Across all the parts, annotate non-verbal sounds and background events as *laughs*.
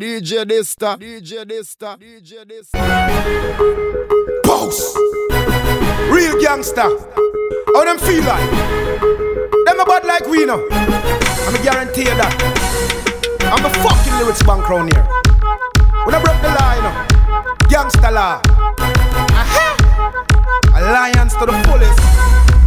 DJ Dysta, DJ Dysta, DJ Dysta. Boss. Real gangster. How them feel like? Them a bad like we know. I'm a guarantee that. I'm the fucking lyrics bank round here. When I broke the law, you know. Gangster law. Aha. Alliance to the fullest.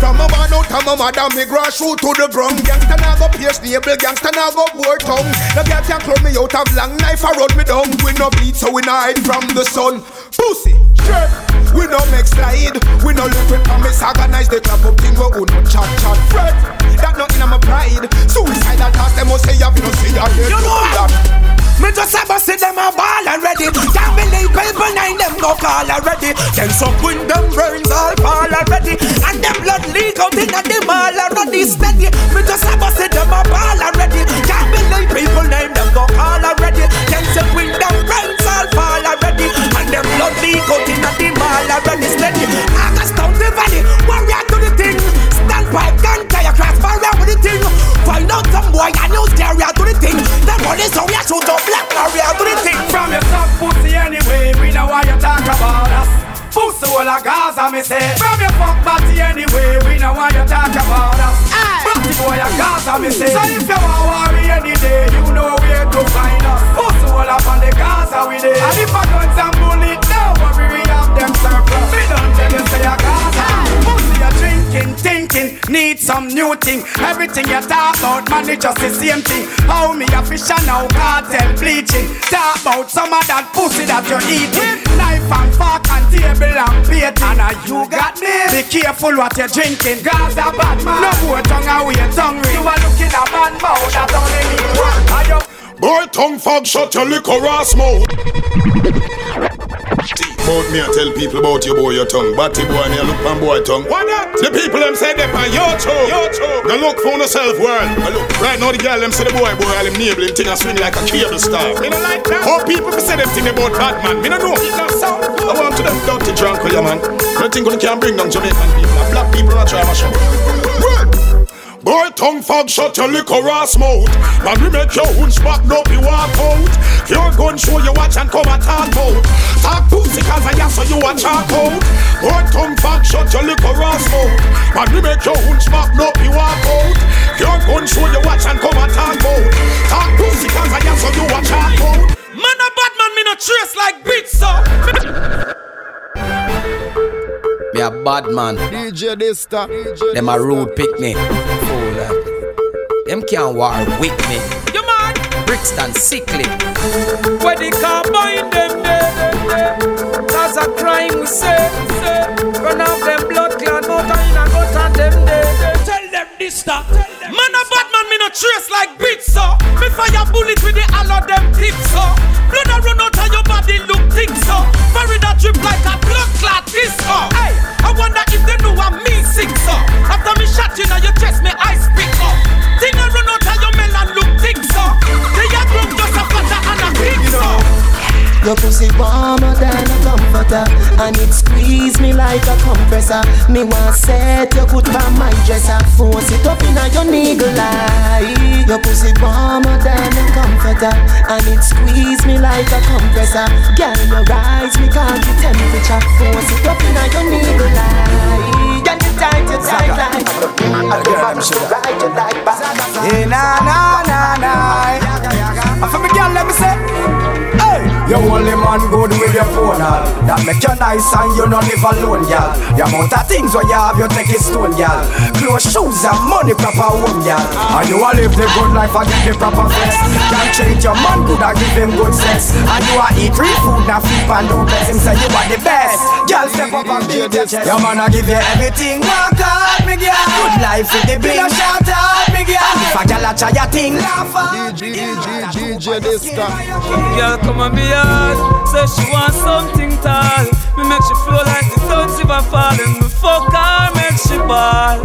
From a man out of my mother, me grass shoot to the ground. Gangsta now go pierce navel, gangsta now go bore tongue. The girl can clone me out of long knife, I run me down. We no bleed, so we no hide from the sun. Pussy, shirt, we no make slide. We no look with promise, organize the clap up thing. We no chat chat fret. That nothing I'm a pride. Suicidal thoughts, them must say you no see that. You know that. Me just a bust them a ball already. Can't believe people nine them go call already. Tense up with them brains all fall already. And them blood leak out inna them all already. Steady. Me just a bust them a ball already. Can't believe people name them go call already. Tense up with them brains all fall already. And them blood leak out inna them all already. Steady. August down the valley. Warrior to the thing. Stand pipe gun tire cross barrier with the thing Find out some boy and you carrier to the thing Them police how we a shoot up black barrier to the thing From your soft pussy anyway, we know why you talk about us. Pussy all a Gaza, me say. From your fuck body anyway, we know why you talk about us. Body boy a Gaza, me say. So if you want worry any day, you know where to find us. Pussy all up on the Gaza we dey. And if I guns and bullet, a drinking, thinking, need some new thing. Everything you talk about, man, it just the same thing. How me a fish and now cartel bleaching. Talk about some of that pussy that you're eating. Knife and fork and table and plate. And now you got me. Be careful what you're drinking. Gaza bad man. No boy tongue away tongue ring. You are looking a man mouth that only me one. Are you Boy, tongue fog, shut your liquor ass mouth. About me, I tell people about your boy, your tongue. Batty boy, and you look on boy tongue. What that? The people them say them on your toe, your toe. Go look for yourself, world. Go look. Right now, the girl them say the boy, boy, all him neighboring thing a swing like a cable star. Me no like that. How people say them thing about bad man? Me no know. It not sound good. I want to them dirty drunk, yeah, man. You think you can bring down Jamaican people? Black people not try my show. Boy, tongue fog, shut your liquor ass mouth. Man, we make your hunch back, no be walk out. Your gun show you watch and come and talk out. Talk pussy cause I ask so you a chalk out. Boy, tongue fog, shut your liquor ass mouth. Man, we make your hunch back, no be walk out. Your gun show you watch and come and talk out. Talk pussy cause I ask so you a chalk out. Man a bad man, me no trace like beats so Me a bad man DJ Dysta, DJ Them a rude pick me Fool eh. Them can't war with me. You man Brixton sickly. Where they combine them there, there, there. That's a crime we say, say. Run off them blood clot Motor in a gutter them there, there. Tell them this stop Man a bad man me no trace like beats so Me fire bullet with the all of them tips so Blood a run out of your body look thick so Bury that drip like a blood clot disco Hey, I wonder if they know I'm me sick so After me shot you now your chest me eyes pick up Thing a run out of your melon look thick so They a just a fatter and a big so Your pussy warmer than a comforter And it squeeze me like a compressor. Me want set you put on my dresser. Force it up in your niggle eye. Your pussy warmer than a comforter And it squeeze me like a compressor. Girl, your rise me can't the temperature. Force it up in your niggle eye Girl, you tight, you tight like I do my ride you like back Hey, na na na na. I feel me girl, let me say. You only man good with your phone, all. That make you nice and you not live alone, girl. The amount of things where you have, you take it stone, girl. Clothes, shoes, and money, proper home, girl. And you a live the good life and give the proper flex. Can't treat your man good and give him good sex. And you a eat real food, now flip and do bless him, say you are the best. Girl, step up and beat your chest. Your man a give you everything. Walk out, me girl. Good life with the big shout out, me girl. If a girl a try a thing, laugh out. DJ, DJ, DJ Dysta. Girl come and be hard Say she want something tall. Me make she flow like the clouds if I falling. Me fuck her, make she ball.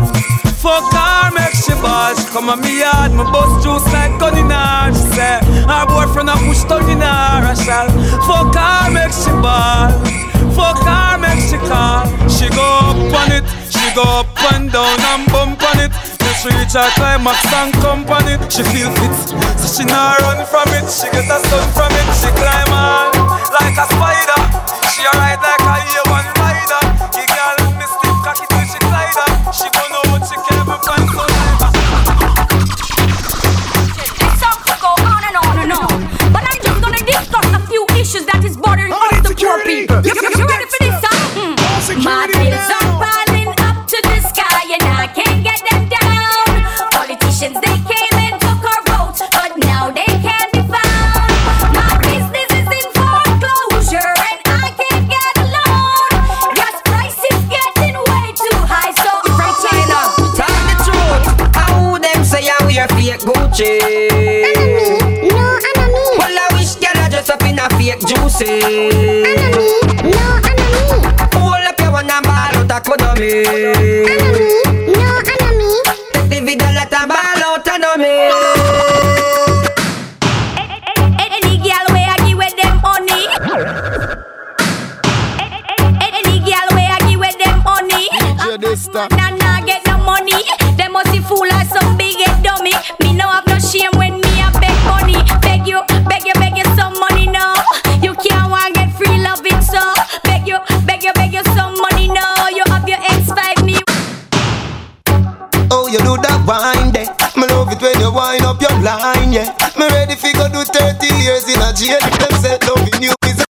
Fuck her, make she ball. She come and be hard Me bust juice like gun in her She say Her boyfriend a push down in her I shall Fuck her, make she ball. Fuck her, make she call. She go up on it go up and down and bump on it Me she reach her climax and company, she feel fit. So she not run from it, she get a sun from it, she climb on like a spider. She a ride like a A1 rider. The girl me stiff cocky till she glide up. She gon' know what she can be find so This song could go on and on and on, but I'm just gonna discuss a few issues that is bothering us the poor people. You, you ready for this, huh? Mm. My Enemy. No, enemy. Hold up your one and ball out a. Enemy. No, enemy. Take the video let a ball out and Oh, you do that wine there. Me love it when you wind up your line, yeah. Me ready fi go do 30 years in a jail. Them say loving you is a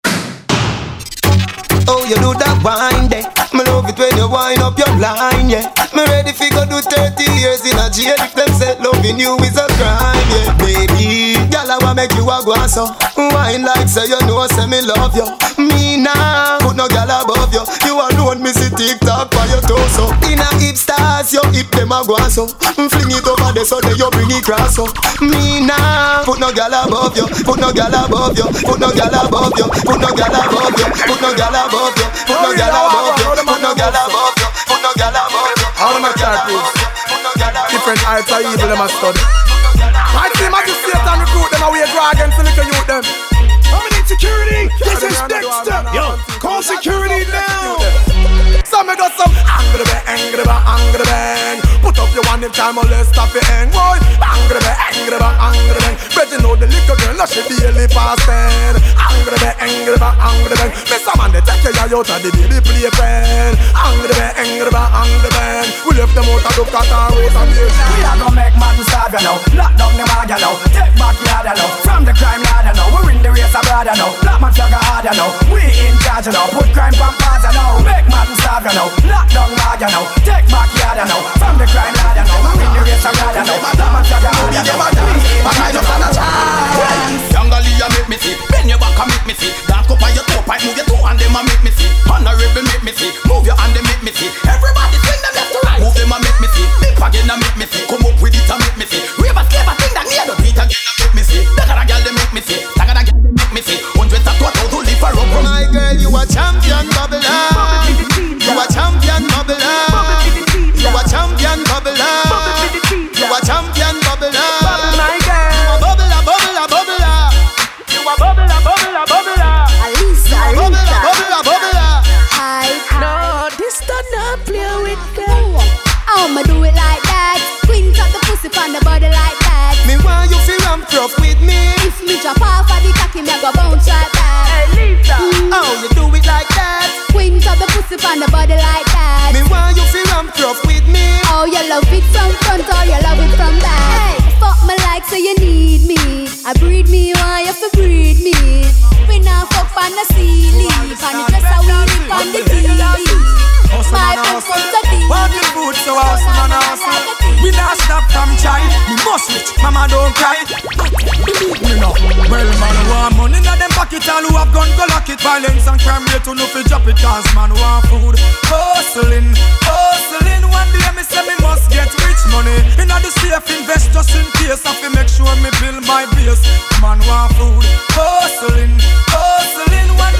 Oh, you do that wine there. Me love it when you wind up your line, yeah. Me ready fi go do 30 years in a jail. If them say loving you is a crime, yeah, baby. I wanna make you a go so. Wine like say you know, say me love you. Me now, put no girl above you. You alone, me see TikTok by your torso. In a hip stars, your hip them a go so. Fling it over there so that you bring it cross so. Me now, put no girl above you. Put no girl above you. Put no girl above you. Put no girl above you. Put no girl above you. Put no girl above you. Put no girl above you. Put no girl above you. All of my characters. Different arts are evil, them a study. I see magistrate and recruit them away dragon to little youth them. How many security? This is Dexter. Yo, call security now. Some me got some angry bang, angry bang, angry bang. Put up your one in time or let's stop it hang, boy. Angry bang, angry bang, angry bang. Bet you know the little girl, now she daily past ten. Angry bang, angry bang, angry bang. Me some man they take you out of the baby playpen. Angry bang, angry bang, angry bang. We left them out of the cut and rose and beer. We are gonna make man starve you now. Lock down the mag you now. Take back yard you now. From the crime yard you now. We win the race abroad you now. Black man flag hard you now. We in charge you now. Put crime from past you now. Make man starve you now. Lock down mag you now. Take back yard you now. From the crime yard you now. We win the race abroad you now. Black man flag hard you now. We in charge you now. Younger Leah make me see. Bend your back and make me see. Dark up on your toe pipe, move your toe and them a make me see. Honorable make me see. Move your hand and make me see. Everybody swing them left to right. Move them and make me see. Big again and make me see. Come up with it and make me see. Rave a slave a thing that near the beat again and make me see. That a girl they make me see. That a girl they make me see. Hundreds of total to live for up. My girl, you a champion bubbler. On the body like that. Me want you feel ramp rough with me. Oh, you love it from Not stop from try. Me must rich, mama don't cry. Me know. Well man want money in them pocket all who have gun go lock it. Violence and crime rate to no fi drop it cause man want food. Hustling, hustling. One day me say me must get rich money. Inna the safe invest just in case. I fi make sure me build my base. Man want food. Hustling, hustling. One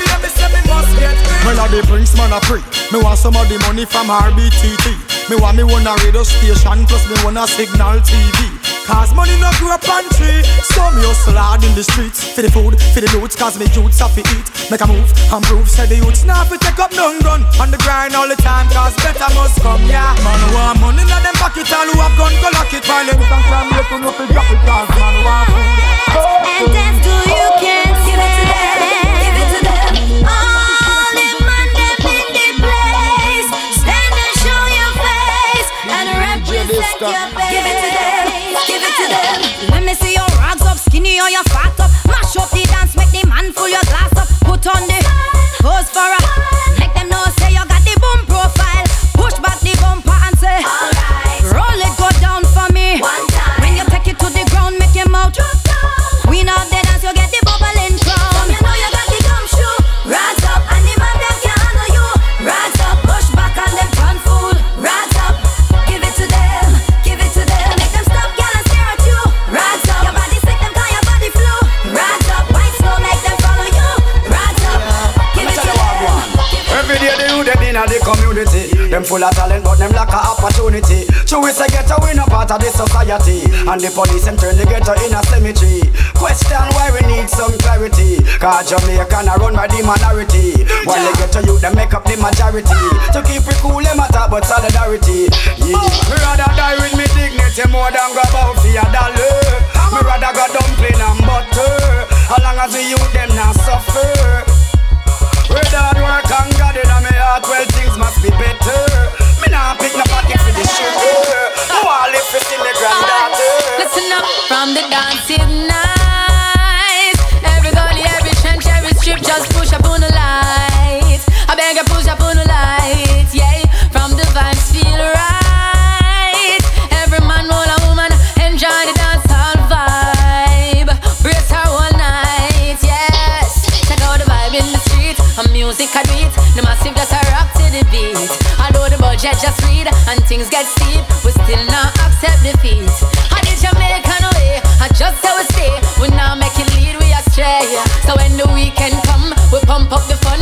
day me say me must get rich. Well, I the Prince man a free. Me want some of the money from RBTT. Me want me one a radio station plus me one a signal TV. Cause money no grow up on tree. So me hustle hard in the streets. For the food, for the loot, cause me youths have to eat. Make a move and prove, say the youths now fi take up none gun. On the grind all the time, cause better must come, yeah. Man want money in them pocket, all who have gun go lock it. While them can climb left, no fi drop it, cause man who want food. And dance till you can't face. Give it to them. Give it to them. Let me see your rags up, skinny or your fat up. Mash up the dance, make the man full your glass up. Put on the pose for a. Make them know say you got the boom profile. Push back the bumper and say, full of talent, but them lack a opportunity. So we say get away no part of the society. And the police them turn the ghetto in a cemetery. Question why we need some clarity. Cause Jamaican are run by the minority. While they get to you, they make up the majority. To keep it cool, them a talk about solidarity. Yeah. Me rather die with me dignity more than grab out for a dollar. Me rather go dumpling and butter. As long as the youth them not suffer. With hard work and God in my heart, well things must be better. Me pick no pocket for the sugar. No I live for see me granddaughter. Listen up from the dancing night. Although just read and things get steep, we still not accept defeat. I did Jamaican way, I just how we stay. We now make it lead, we astray. So when the weekend come, we pump up the fun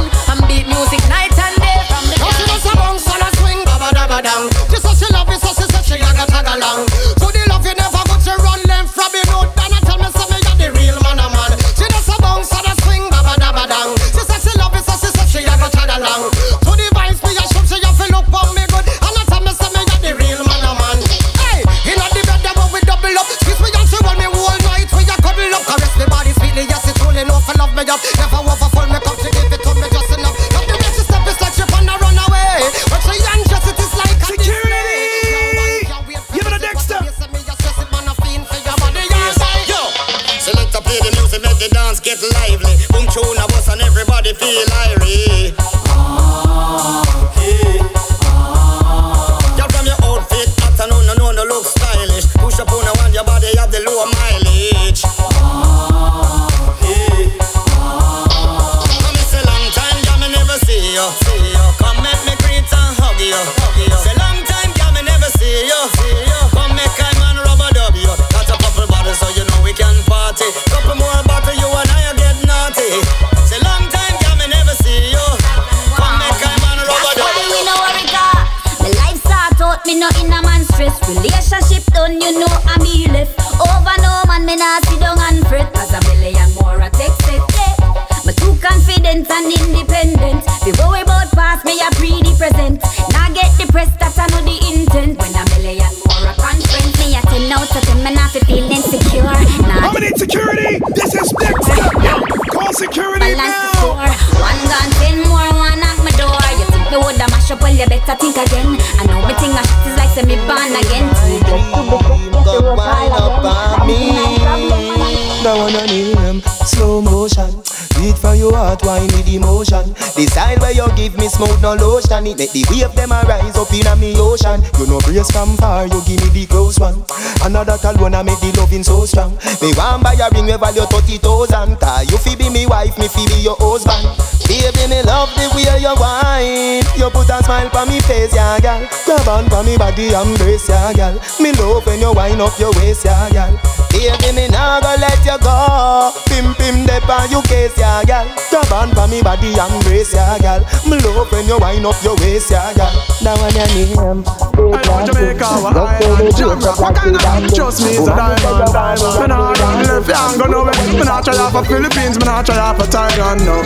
Brace from far, you give me the close one. Another alone, I make the loving so strong. Me want buy a ring, we value thirty thousand. Cause you fi be me wife, me fi be your husband. Baby, me love the way you whine. You put a smile on me face, yeah, girl. Grab on for me body, embrace, yeah, girl. Me love when you wind up your waist, yeah, girl. Baby, me nah go let you go. Pim pim dep on you case, yeah, gal. Grab on for me body and brace, yeah, gal. Me love when you wind up your waist, yeah, gal. Now when your name, I know Jamaica, um, what What kind of Trust me, it's a diamond, diamond. Me nah run left, I'm gonna win. Me nah try out for Philippines, me nah try out for Thailand, no.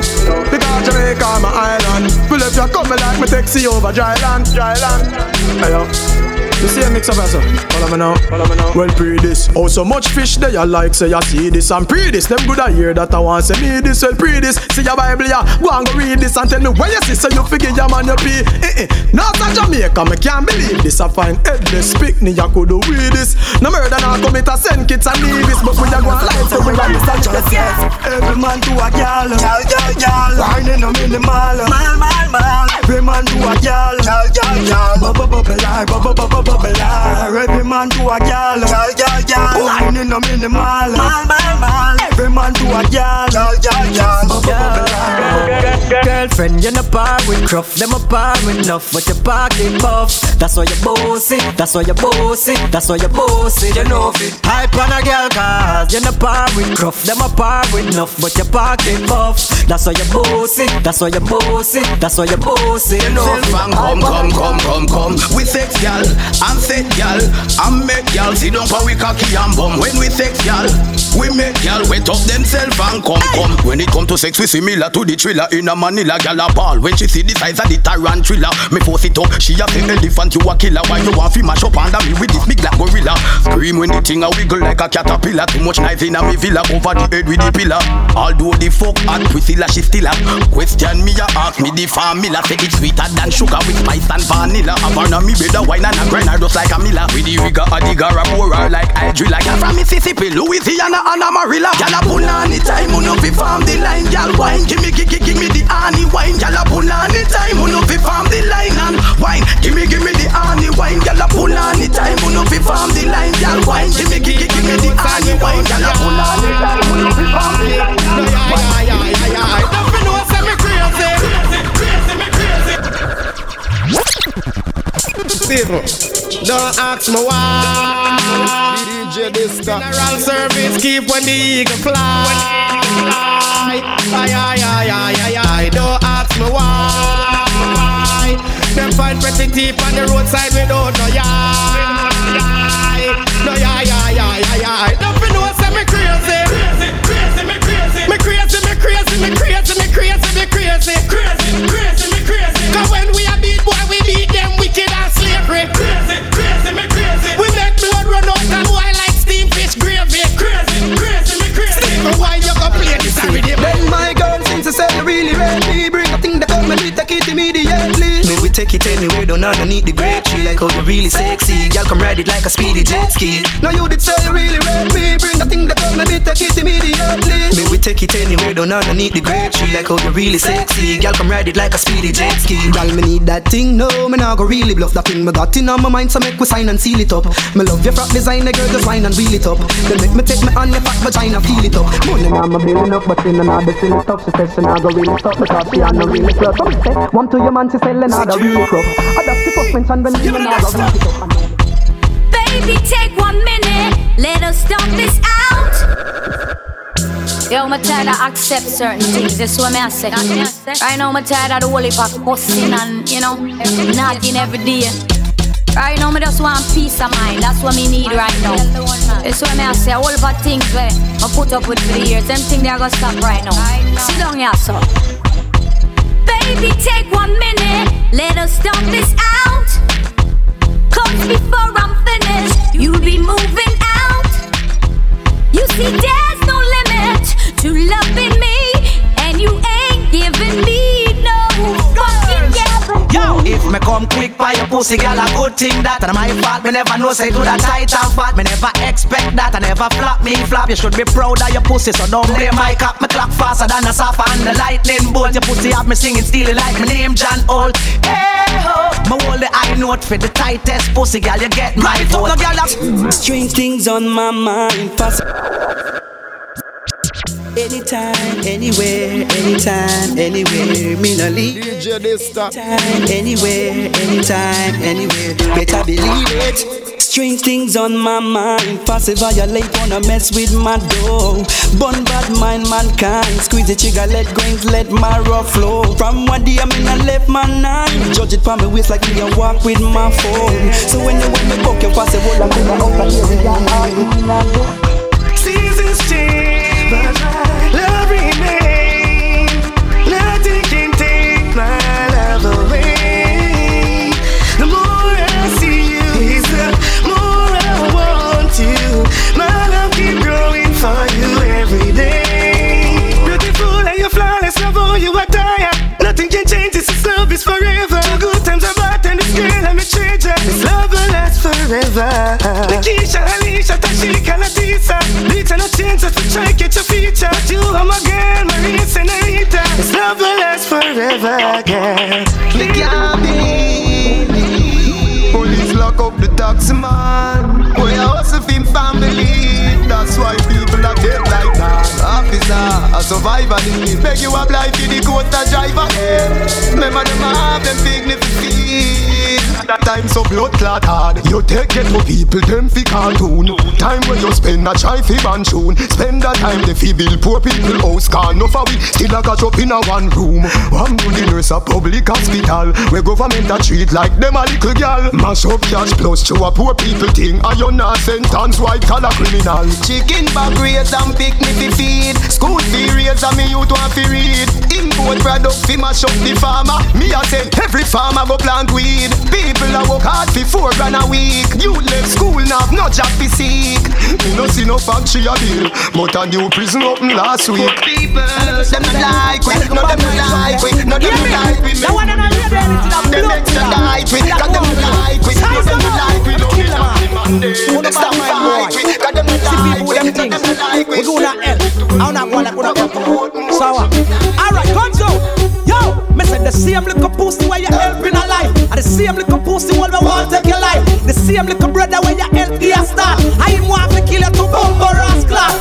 Because Jamaica, my island. Well, if you come like me, taxi over dry land, dry land. Hey, yo. You see a mix up as Follow me now, follow me now. Well, pre this. Oh, so much fish there, you like, say you see this and pre this. Them good I hear that I want say me this, well, pre this. See your Bible, yeah. Go and go read this and tell me where you see, so you figure your man you be. Eh, eh. Not a Jamaica, me can't believe this. I find headless picnic, you could do with this. No murder, now commit a send kids and leave this. But we are going life, so we are this and just yes. Every man to a gal, gal, gal, gal. Whining them in the mall, mall, mall, mall. Every man to a gal, gal, gal, gal. Bubble, bubble, bubble, bubble, bubble, Every man to a gal, gal, gal, gal. Whining them in the mall, mall, mall, mall. Every man to a gal, gal, gal, gal. Bubble, bubble, Girlfriend, you no par with cruff, them a par with enough, but your pocket puff. That's why you bossy, that's why you bossy, that's why you bossy. You know it. Hype on a girl cause you no par with cruff, them a par with enough, but your pocket puff. That's why you bossy, that's why you bossy, that's why you bossy. You know it. Self come, come, come, come, come. We sex gal, I'm set gal, I'm make gal. See don't for we cocky and bum. When we sex gal, we make gal wet up themself and come, come. When it come to sex, we similar to the thriller in a Manila gal a ball. When she see the size of the tarantula, me force it up. She a say elephant, you a killer. Why you want fi mash up under me with this big black gorilla? Scream when the thing a wiggle like a caterpillar. Too much knife in a me villa over the head with the pillar. Although the fuck at Priscilla, she still a question me a ask me the formula. Say it's sweeter than sugar with spice and vanilla. Havana me better wine and a grind her just like a miller. With the rigor a digger a like I drill. Like from Mississippi, Louisiana and Amarillo. Gyal a the time, uno fi farm the line. Gyal wine, give me, give, give, me the honey wine. Gyal a the time, uno fi farm the line and wine. Give me, give me the honey wine. Gyal a the time, uno fi farm the line. Gyal wine, give me, give, give, me the honey wine. Gyal a the time, uno fi farm the line. Yeah, yeah, yeah, yeah, yeah. Don't be no say me People, don't ask me why. DJ Dysta. General service keep when the eagle fly. Ay, ay, ay, ay, ay, ay. Don't ask me why. Them find pretty teeth on the roadside without no yard. Take it anywhere, don't underneath the great tree. Like how you really sexy. Girl come ride it like a speedy jet ski. Now you did say you really ready me. Bring a thing that come and take it immediately. Me we take it anywhere, don't underneath the great tree. Like how you really sexy. Girl come ride it like a speedy jet ski. Girl me need that thing, no Me nah go really bluff. That thing Me got in on my mind so make we sign and seal it up. Me love your frock design, the girl just wine and wheel it up. Then make me take me on your fat vagina, feel it up. Money now me building up but in another feel it up She says she nah go really stop because she a no really club one to your man she selling another really rough I the first mention when you nah go it up Baby, take one minute. Let us stop this out. Yo, I'm tired of accept certain things. That's what I say. Right now, I'm tired of the whole heap of cussing and, you know, nagging every day. Right now, me just want peace of mind. That's what me need right now. That's what I say. All about things where I put up with for the years. Them things they are gonna stop right now. Sit down here, so. Baby, take one minute. Let us stop this out. Cause before I'm finished, you'll be moving out. You see, there's no limit to loving me, and you ain't giving me if me come quick by your pussy, girl, a good thing that. And my fault, me never know say do that tight and fat. Me never expect that, I never flop me flop. You should be proud of your pussy, so don't blame my cap. Me clock faster than a sapphire and the lightning bolt. Your pussy have me singing, stealing like my name John Holt. Hey ho, me hold the high note for the tightest pussy, girl. You get my vote. girl, that's Strange things on my mind. Pass. Anytime, anywhere, anytime, anywhere, me no leave. DJ. Anytime, anywhere, anytime, anywhere. Better believe it. Strange things on my mind. Passive violate, wanna mess with my dough. Bun bad mind, mankind. Squeeze the trigger, let grains, let my rough flow. From one day I'm in a left my nine. Judge it from my waist like me, I walk with my phone. So when you want me book, you pass it, hold on, I'm over here, we got forever. Nikisha, Alicia, Tashika, Latisa. Lita, no chance to try get your feature. You are my girl, Maria Senorita. This love will last forever, girl. Me can't believe Police lock up the taxi man We are hustle for family That's why people are dead like that Officer, a survivor need Beg you apply for the quota driver. Remember them have them feet That time so blood clot hard. You take it for people, them fi cartoon. Time where you spend a try fi ban Spend that time the fi poor people house. Can no for we still a catch up in a one room. One good nurse a public hospital. Where government a treat like them a little girl Mash up cash plus to a poor people thing. And you not sentence white collar criminal. Chicken bag raise and picnic fi feed. School fee raise and me youth want fi read. Import product fi mash up the farmer. Me a say every farmer go plant weed People a work hard fi four grand a week. You left school now have no job fi seek. Me no see no factory a bill But a new prison open last week. People, them no like we No them no like we No them no like we. That one and I I'm Them next to die we Cause them no like we No them no like we. No them. Stop fight we Cause them no like we No them no like we. We go to hell. I'm not going to go to So, alright, come so. Yo, me say the same little pussy where you help in a life. And the same little pussy when we want take your life. The same little brother where you help the start. I him want to kill you to bumbo rascal.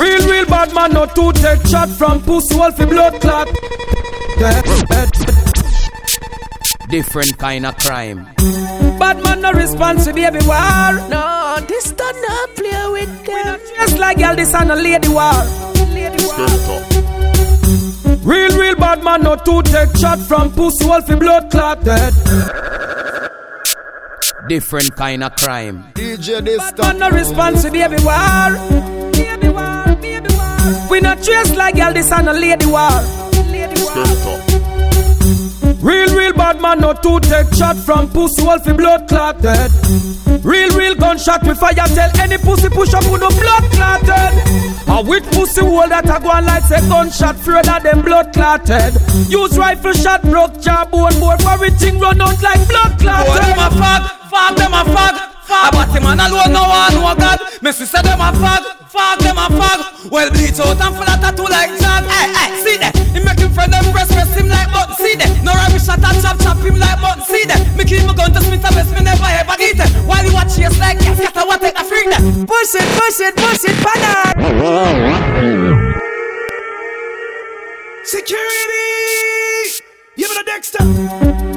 Real, real bad man, no two take shot from pussy wolf blood clot. Different kind of crime. Bad man no response to baby war. No, this don't not play with them. Just like girl, this and a lady war. Lady war. Real, real bad man, no two take shot from pussy wolf blood clot dead. Different kind of crime. DJ this Bad no response to baby war. Baby war, baby war. We not dressed like girl, this and a lady war. Lady war. Real, real bad man, no two take shot from pussy wolf blood clotted. Real, real gunshot with fire tell any pussy push up with no blood clotted. A with pussy hole that a go on like say gunshot further than blood clotted. Use rifle shot broke jawbone board for everything run out like blood clotted. Boy, them a fag, fag them a fag, fag. But him man alone no one no God. Me sister them a fag, fag them a fag. Well bleach out and full of tattoo like Jack. Hey, hey, see that? He make him friend them press press him like button. See that? No rubbish shot and chop chop him like button. See that? Me keep my gun to Smith and West, me never ever get it. While you watch chase like yes, get a what take a freak that. Push it, push it, push it, banana. Security! Give it a Dexter!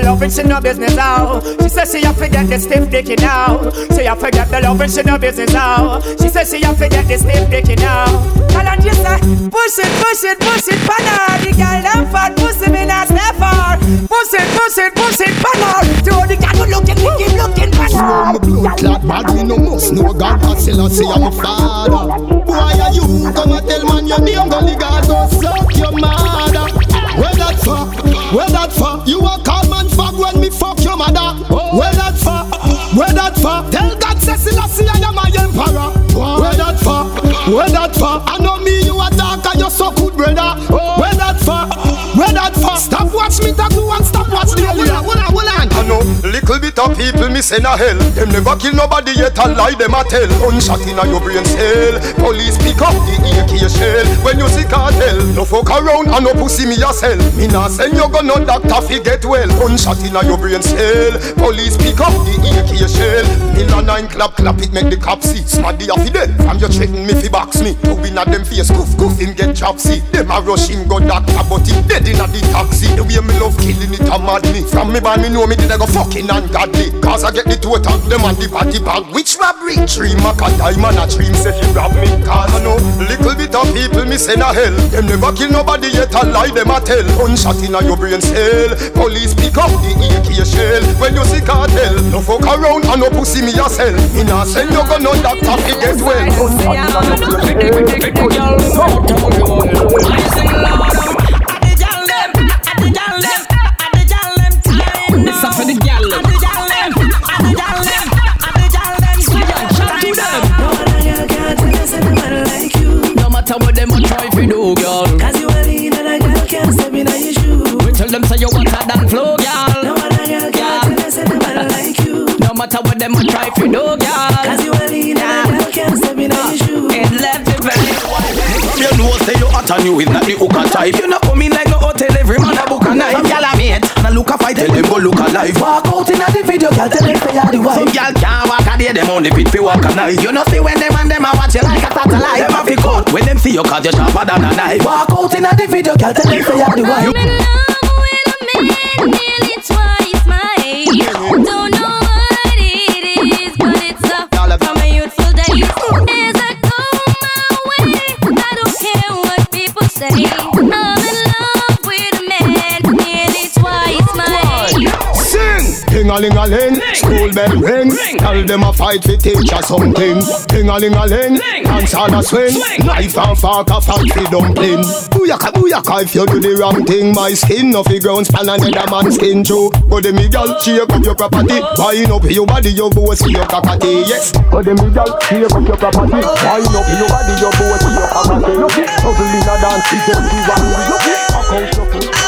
The loving, she no business out. She says she I forget the stiff dicky now. Say I forget the loving, she no business out. She says she I forget the stiff dicky now. Tell her just say, push it, push it, push it, banana. The girl them fat, pussy me not step far. Push it, push it, push it, banana. To the girl who looking, looking, looking, banana. I'm a blood clot bad, we no must know God I still I say I'm a father Why are you come and tell man your name Gully God go suck your mother Where that for? Where that for? You a call for? I know me you a dark and you're so good brother oh. Where that for? Where that for? Stop watch me talk and People me send a hell. Them never kill nobody yet and lie them a tell. Gunshot inna your brain cell. Police pick up the AK shell. When you see cartel, no fuck around and no pussy me a sell. Me nah send you go no doctor fi get well. Gunshot inna your brain cell. Police pick up the AK shell. Miller nine clap clap it make the cop see. Smaddy a fi dead. From you threaten me fi box me. Win at them face goof goof him get chopsy. Them a rush him go doctor but he dead inna the taxi. The way me love killing it a mad me. From me man me know me did I go fucking Cause I get the total. Them on the party bag. Which robbery? Three mac a diamond a dream say she rob me. Cause I know little bit of people me send a hell. Them never kill nobody yet a lie them a tell. Gunshot inna your brain cell. Police pick up the AK shell. When you see cartel, no fuck around and no pussy me a sell. Me nah send you go no doctor fi get well. Gunshot inna your brain cell. Try girl. Cause you a lean and a girl can't step in your shoes. We tell them say you hotter than flow, girl. No other girl can't tell us anybody like you. No matter what them a try fi do, girl. Cause you a lean and a girl can't step in your shoes. It left it very You know say you hot and you is not the hooker type You not come in like no hotel every man a book a night Some gyal a mate and a look a fight tell them go look alive Walk out in a the video, girl, tell them say you're the wife. Some gyal can't walk a day them only fit fi walk a night You know see when them and them a watch you like a satellite Them a fi cut when them see you cause you sharper than a knife Walk out in a the video, girl, tell them say you're the wife. School bell ring. Tell them a fight fi teach ya something. Ding a ling a ling, dance on a swing. Knife and fork a fat fi dumpling. Booyaka booyaka if you do the wrong thing. My skin no fi ground span another man skin too. Go dem me gal, shake up your property. Wind up your body, your boss see your cockatty. Yes. Go dem me gal, shake up your property. Wind up your body, your boss see your cockatty. Look it, ugly in a dance, it's empty one. Look it, I come shuffle.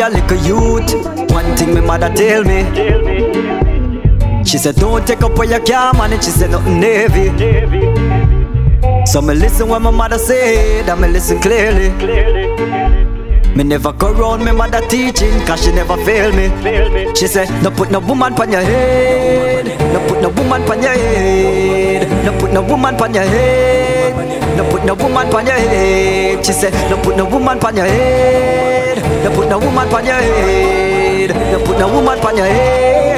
A little youth, one thing my mother tell me. She said, don't take up where you can manage. She said, nothing heavy. So me listen when my mother said, and me listen clearly. Me never go round my mother teaching, cause she never fail me. She said, no put no woman pon your head. No put no woman pon your head. No put no woman pon your head. No put no woman pon your head. She said, no put no woman pon your head. No put no woman pon your head. No put no woman pon your head.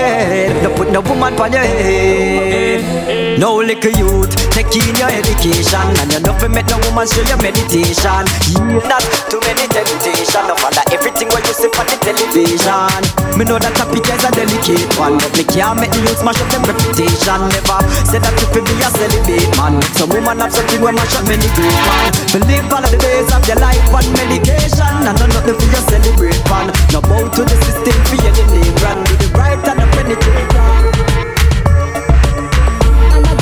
No put no woman on your head. No little youth, take in your education. And you fi make no woman show your meditation. Hear not too many temptation. No follow everything what you see on the television. Me know that topic is a delicate one But me can't make the youth smash up them reputation. Never say that you be a celibate man. Some woman have something when mash up many great man? Believe all the days of your life on medication. And know nothing for your celebrate man. No bow to the system for any name brand Do the right and the And a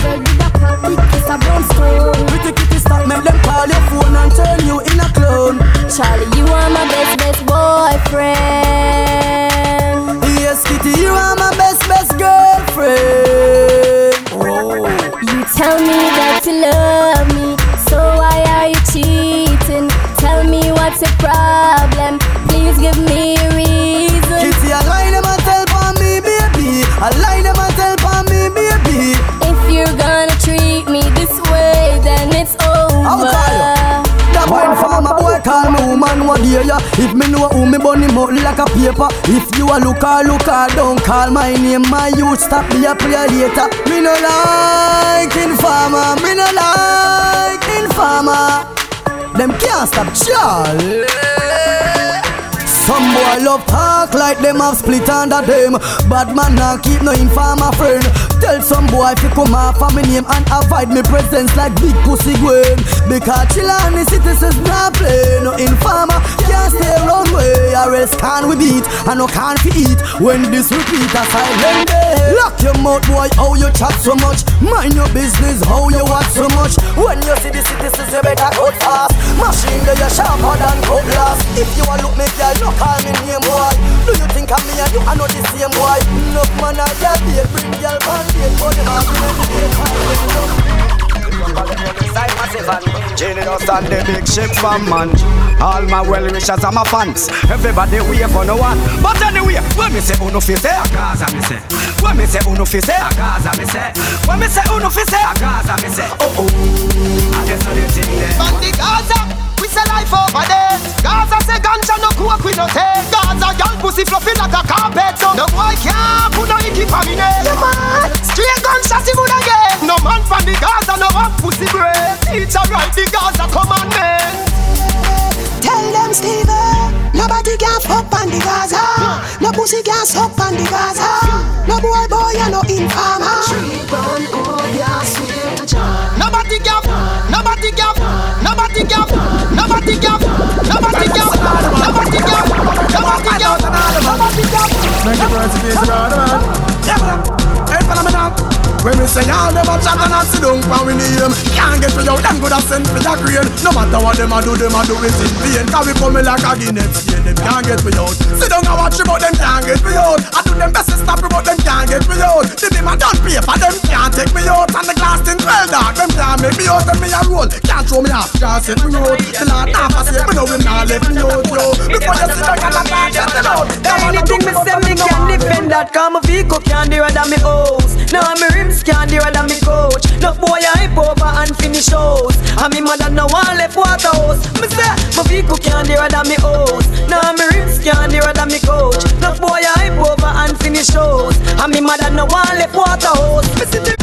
girl with a a. Pretty kitty them call your phone and turn you in a clone. Charlie, you are my best, best boyfriend. Yes, kitty, you are my best, best girlfriend. You tell me that you love me, so why are you cheating? Tell me what's problem, please give me a reason. If me know who me bunny mouth like a paper. If you a looker, looker, don't call my name. My youth stop me a play later. Me no like informer, me no like informer. Them can't stop Charlie. Some boy love talk like them have split under them. Bad man now keep no informer friend. Tell some boy if you come off of me name and avoid me presence like big pussy Gwen. Because Chilani citizens not play. No informer can't stay around way. Or else can we beat and no can we eat. When this repeat a silent day. Lock your mouth boy how you chat so much. Mind your business how you watch so much. When you see the citizens you better cut fast. Machine that you sharper than cutlass. If you a look me girl no call me name boy. Do you think I'm me and you are not the same boy? Look man I be bring girl on does on the big ship from man. All my well wishers are my fans. Everybody wait for no one. But anyway, when me say uno fi say, Gaza me say. When me say uno fi say, Gaza me say. When me say uno fi say, Gaza me say. Oh oh, I guess I did thing there. From the Gaza, say life over there. Gaza say ganja no coke we no take. Gaza girl pussy fluffy like a carpet. So no boy can't put no icky for me name. Yeah, man. Straight gunshot he would again. No man from the Gaza no want pussy break. Teacher write the Gaza commandment. Tell them Steven, nobody can fuck on the Gaza. No pussy can suck on the Gaza. No boy boy and no informer. Nobody gap, nobody gap, nobody gap, nobody nobody nobody nobody nobody. Make the around, man. Yeah, man. Hey, now. When me say all them a chat and a sit down for we name. Can't get me out, them good a send me a grain No matter what them a do, them a do it in vain. Cause we come like a Guinness chain, them can't get me out. Sit down and watch me but them can't get me out. I do them best to stop me but them can't get me out. The them a done paper, them can't take me out. And the glass tin well dark, them can't make me out. Them me a roll, can't throw me off, can't set me out. The Lord a say, me know him not left me out, yo. Before you sit down and a can't get me out Anything me say me can defend that Cause my vehicle can't do it than me house. Now me rims can't than me coach. No boy I hype over and finish house. And me mother no one left water house Me say my vehicle can't it than me house. Now me rims can't than me coach. No boy I hype over and finish house. And me mother no one left water house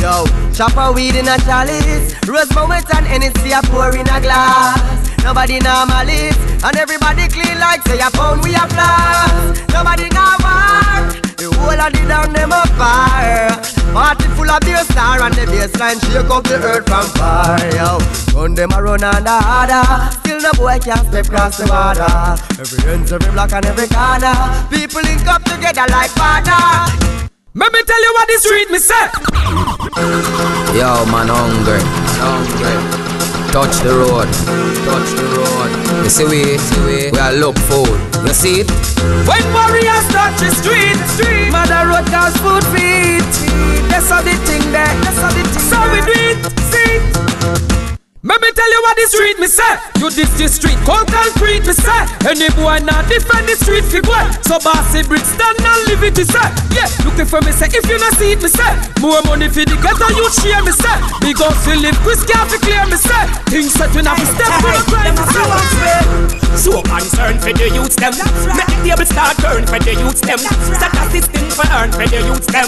Yo, chop a weed in a chalice. Rose moment and Hennessy a pour in a glass. Nobody normalist And everybody clean like say a pound we a flash Nobody now war The whole of the down them a fire. Party full of beer star And the bassline shake up the earth from far Yo, run them a run under harder. Still no boy can step cross the border. Every ends, every block and every corner. People link up together like partner. Let me tell you what the street me say. Yo, man, hungry, hungry. Touch the road, touch the road. You see we, see we, we are look food. You see it? When warriors touch the street, street, mother road cause food feet. That's how the thing there, that's how the thing. So we do it, see it. Let me tell you what the street me say. You this the street, cold concrete me say. Any boy not defend the street fi boy. So bossy bricks stand and live it me say. Yeah, looking for me say. If you not see it me say. More money for the ghetto you share me say. Big up fi live, can't fi clear me say. Things set when I fi step for the grind me say. So concerned for the youths them Make the table start turn for the youths them Set a system for earn for the youths them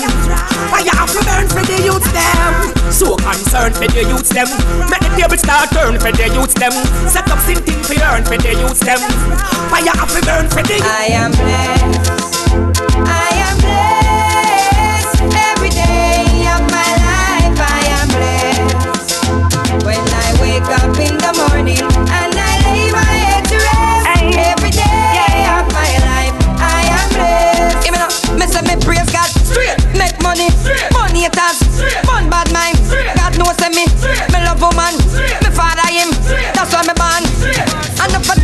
Fire have to burn for the youths them So concerned for the youths them Make the table start turn for the youths them. Set up something for earn for the youth them. Fire to burn for the I am blessed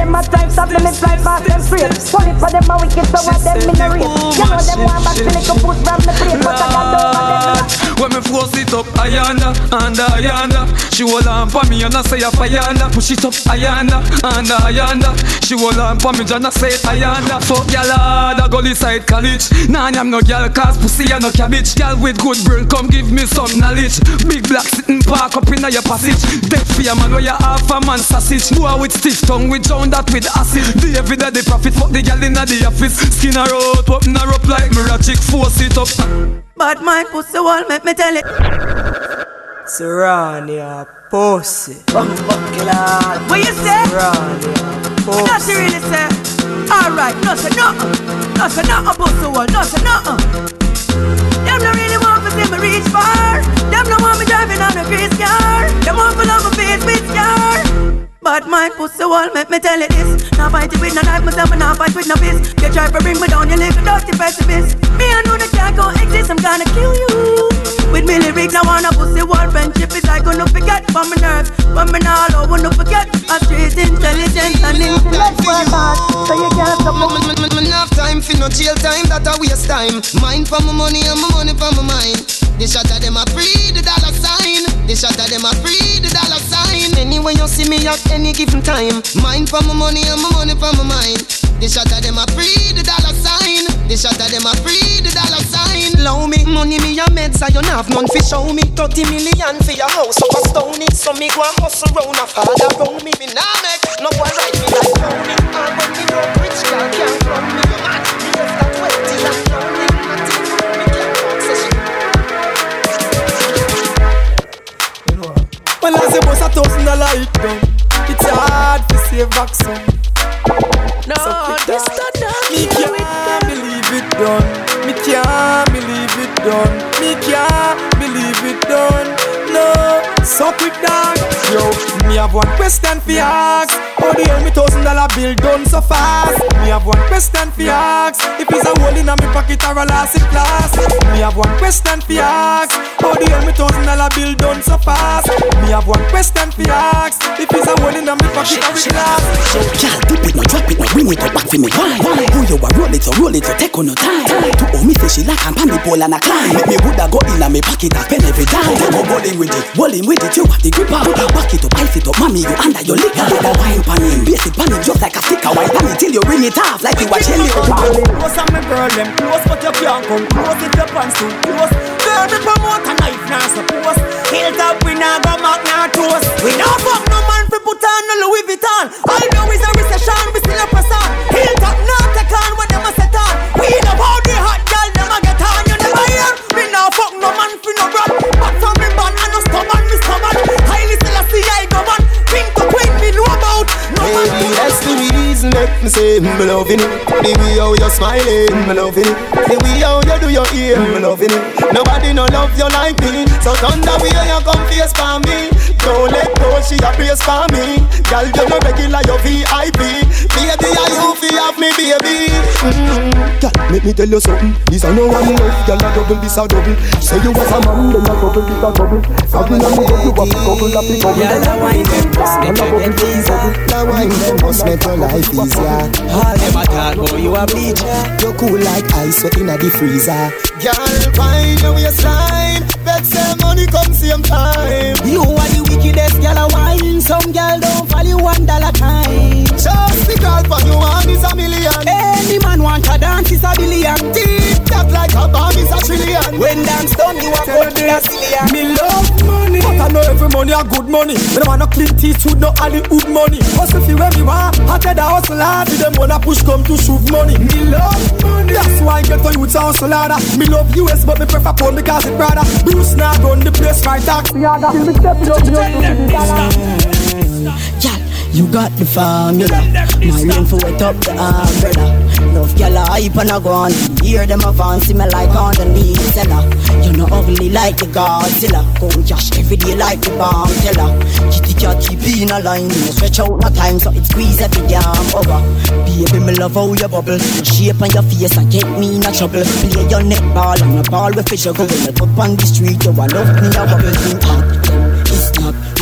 them a stop, top limits like past them straight. Only for them a wicked, so what them in the race. You know them want back to little foot from the plate, but I got no money me force it up I ayanda, under ayanda. She hold on for me and I say a ayanda. Push it up ayanda, under ayanda. She hold on for me and I say ayanda. Fuck gyal hard, I go side college. Nah, I'm no gyal cause pussy and no cabbage. Gyal with good brain, come give me some knowledge. Big black sitting park up in your passage. Dead fear man where you half a man sausage. Boy with stiff tongue, we drown that with acid. The every day the profit, fuck the gyal inna the office. Skin her out, open her up like chick, force it up. But my pussy wall make me tell it. Serrania pussy. What you say? Serrania pussy. Not really say. Alright, no say nothing. No say nothing pussy wall. No say nothing. Them no really want to see me reach far. Them no want me driving on a grease car. Them want to love my face with scar. But my pussy wall make me tell you this Now fight it with no knife, myself and now fight with no fist You try to bring me down, you a dirty pessimist Me I know go exist, I'm gonna kill you. With me lyrics, I want a pussy wall Friendship is like gonna forget from my nerves But me now I wanna forget. A street intelligence and intellectual part So you can't stop me. Enough time for no jail time, that a waste time. Mind for my money and my money for my mind. The shot of them a free the dollar sign. The shot of them a free the dollar sign. Anyway you see me at any given time. Mind for my money and my money for my mind. The shot of them a free the dollar sign. The shot of them a free the dollar sign. Low me money me a meds I you have none fi show me. Thirty million for your house over stony. So me go and hustle round a father round me. Me nah make no boy ride me like pony. And when me no rich girl can't run me. You mad? Me less than twenty and lonely. Nothing from me can't talk say. Well, as a boss a thousand dollar it done. It's hard to save vaccine. No, so this not done. Done. Me can't believe it done. Me can't believe it done. No, so quick dog. Yo, me have one question for ask. How the hell me thousand dollar bill done so fast? Me have one question for ask. If it's a hole in a me pocket or a loss in class. Me have one question for ask. How the hell me thousand dollar bill done so fast? Me have one question for ask. If it's a hole in a me pocket or a glass. Girl, dip it, no drop it, no bring it back for me. Why? Why? Who you a roll it, so roll it, so take on no time. To owe me say she like I'm the pole and a climb. Make me woulda go in a me pocket, I spend every dime. Go bowling with it, bowling with it, you got the gripper. Back it up, ice it up, mommy, you under your liquor. Get a wine pan him, base it just like a sticker. Wine it till you ring it off like you a jelly. Close on me girl, them close, but you can't come close if your pants too close. Girl, me promote a knife, now suppose. Hilltop, we nah go mark, nah toast. We nah fuck no man fi put on no Louis Vuitton. I know make me loving it. The way how you're smiling, me loving it. The way how you do your ear, me loving it. Nobody no love you like me, so the way you come face for me. Don't let go, she a praise for me. Girl, you no regular, you VIP. Baby, are you fi have me, baby? Mm. Girl, make me tell you something. This a no one love, girl a double, this a double. Say you was a man, then a double, this a double. Talking on me, you a pick couple, a pick couple. Girl, that wine them just make your head easier. That wine them must make your life easier. All them a talk about you a bleacher. You cool like ice, so inna the freezer. Girl, find your waistline. Bet say money come same time. You are the wickedest girl a wine. Some girl don't value one dollar time. Just the girl for you want is a million. Any man want a dance is a billion. Deep that like a bomb is a trillion. When dance done, you a cut me a zillion. Me love money, but I know every money a good money. Me no want no clean teeth, with no Hollywood money. Hustle fi where me want, I tell the hustle hard. See them wanna push come to shoot money. Me love money, that's why I get to youths a hustle harder. Me love US, but me prefer pound because it brother. Bruce now run the place, my taxi harder. Till me stepping up, Girl, you got the formula. My rain for wet up the umbrella. Love gyal a hype and a go on. Hear them a fancy me like underneath seller. You know ugly like the Godzilla. Come cash every day like the bomb teller. Kitty cat keep in a line. You stretch out no time so it squeeze every damn over. Baby me love how you bubble. Your shape and your face I get me in a trouble. Play your neck ball and a ball with fish. Go when you up on the street. You a love me a bubble.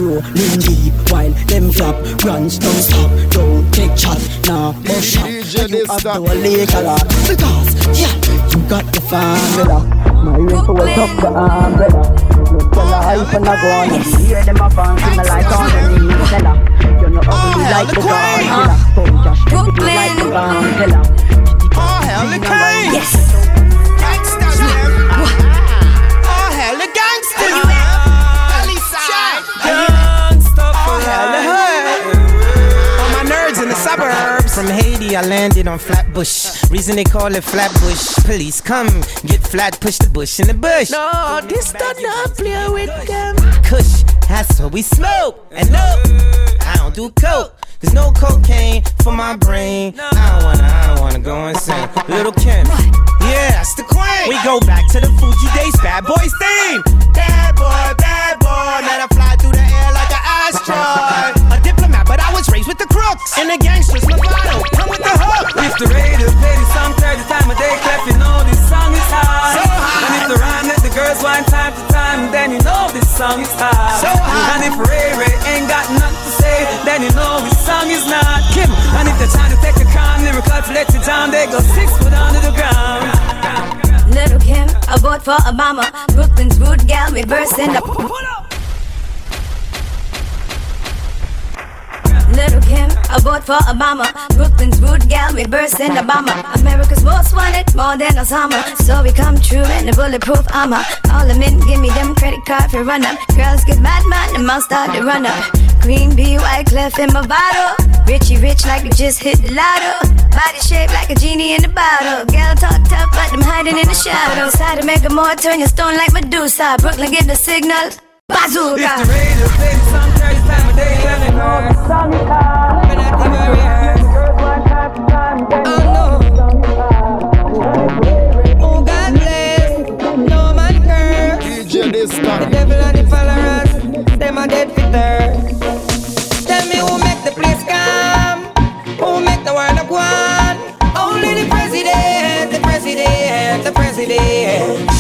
Think hot. It's not rolling deep while them flap runs don't stop. Don't take chat, nah, no shot. You have to lay color because yeah, you got the formula. My rain for wet up the umbrella. Tell her hype and I go on. Hear them a fancy me like on them knees. Tell her you know ugly like the gun. Tell her come just Brooklyn like the gun. Tell her. Oh hell the king. Yes. I landed on Flatbush. Reason they call it Flatbush. Police come, get flat, push the bush in the bush. No, this does not play with them. Kush, that's what we smoke. And no, I don't do coke. There's no cocaine for my brain. I don't wanna, I don't wanna go insane. Little Kim, yeah, that's the queen. We go back to the Fuji days, bad boys theme. Bad boy, bad boy, let her fly was raised with the crooks. And the gangsters, Lovato, come with the hook. If the radio play this song 30 time a day, clap, you know this song is high. So high. And if the rhyme let the girls whine time to time, then you know this song is high. So high. And if Ray Ray ain't got nothing to say, then you know this song is not Kim. And if they're trying to take a calm lyrical to let you down, they go six foot under the ground. Little Kim, I vote for Obama. Brooklyn's rude gal, we burst in the. Little Kim, I vote for Obama. Brooklyn's rude gal, we burst in Obama. America's most wanted, more than Osama. So we come true in the bulletproof armor. All the men give me them credit card for run up. Girls get mad, man, the mouth start to run up. Green bee, white clef in my bottle. Richie rich like we just hit the lotto. Body shaped like a genie in the bottle. Girl talk tough, but them hiding in the shadows. Side to make a more turn your stone like Medusa. Brooklyn get the signal. Bazooka. If the radio play the song 30 time a day, clap, you know this song is high. And I think very hard. Girls whine time to time, then you know Oh God bless. No man curse. DJ this The devil and the followers, them are dead fitter. Tell me who make the place calm, who make the world a one. Only the president, the president, the president.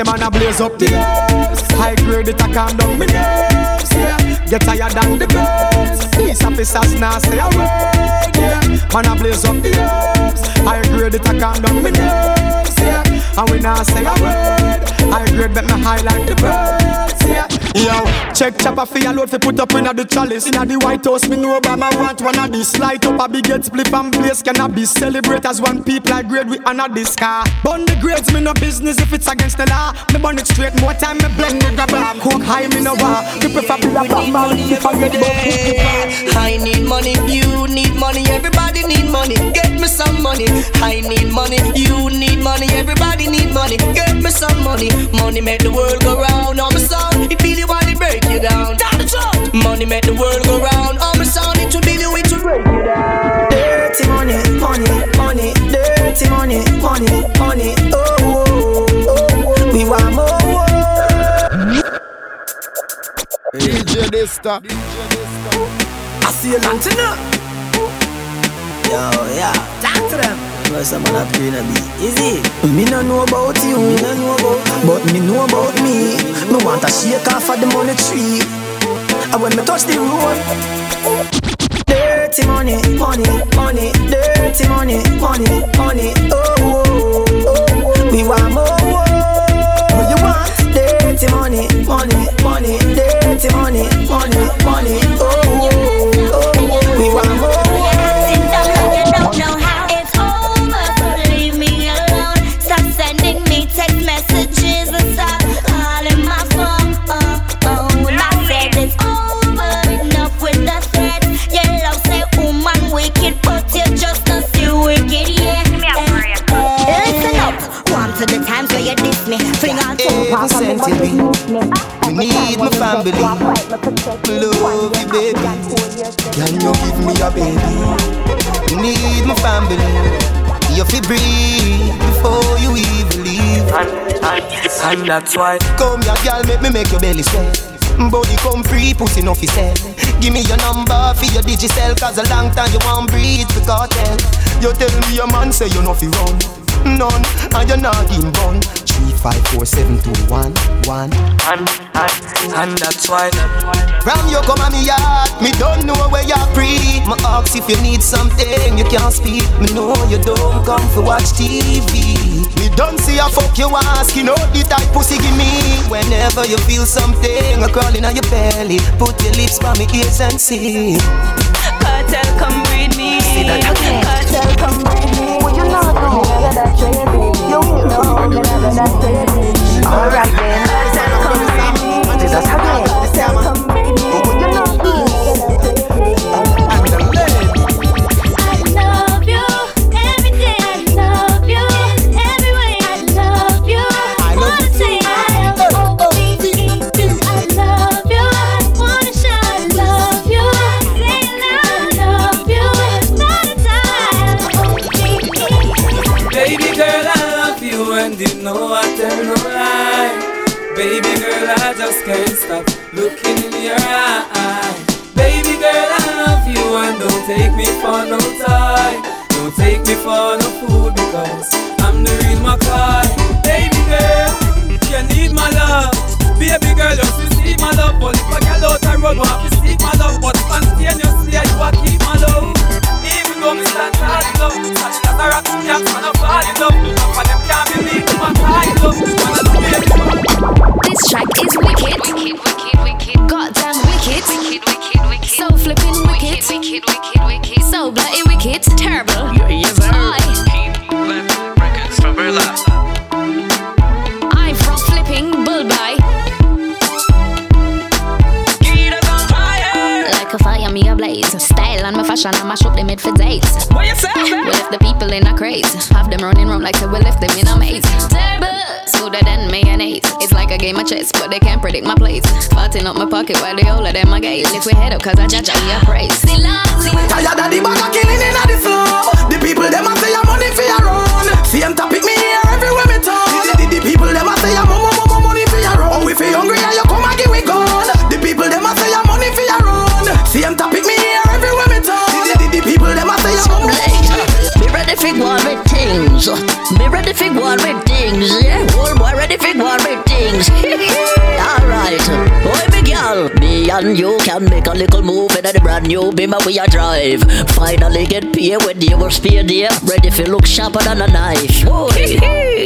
Them man a blaze up the herbs. High grade it a calm down me nerves. Yeah. Get tired than the birds. Police officers now say a word. Yeah. Man a blaze up the herbs. High grade it a calm down me nerves. Yeah. And we now say a word. High grade bet me high like the birds. Yeah. Yo, check chopper for your load fi put up inna the chalice Inna the White House, me know Obama want one of this Light up a big head split and place cannabis Celebrate as one people I grade we honor this car Bun the grades, me no business if it's against the law Me bun it straight, more time me blend the grab Cook high, me no war Me prefer be a bad man if I get about I need money, you need money, everybody need money. Get me some money. I need money, you need money, everybody need money. Get me some money. Money make the world go round. Sound, it really want to break you down. Down the truth. Money make the world go round. On my sound, it want to break you down. Dirty money, money, money, dirty money, money, money. Oh, oh, oh, oh. we want more. DJ Dysta. I see a lot. Yo, yeah. Talk to them. Up, man? Up in a beat. It? Me no know about you. But me know about me. Me want a shake off of the money tree. And when me touch the road. Dirty money, money, money, dirty money, money, money, oh, oh. oh, oh. we want more. Oh. What you want? Dirty money, money, money, dirty money, money, money. Oh, oh, oh. we want more. My family. Love you, baby. Can you give me a baby? Need my family. You feel breathe before you even leave. And that's why. Come here, girl, make me make your belly sweat. Body come free, pussy no fi sell. Give me your number for your digicel, cause a long time you want breathe the cartel. You tell me your man say you no fi run. None, and you're not in bun. Five, four, seven, two, one, one. And, and, and that's why. From you come on me yard, me don't know where you're free. Me ask if you need something, you can't speak. Me know you don't come for watch TV. Me don't see a fuck you ask, you know the type pussy give me. Whenever you feel something a crawling on your belly, put your lips by me ears and see. Me and you can make a little move in the brand new beamer we a drive. Finally get paid when you were spear there. Ready for look sharper than a knife. Boy,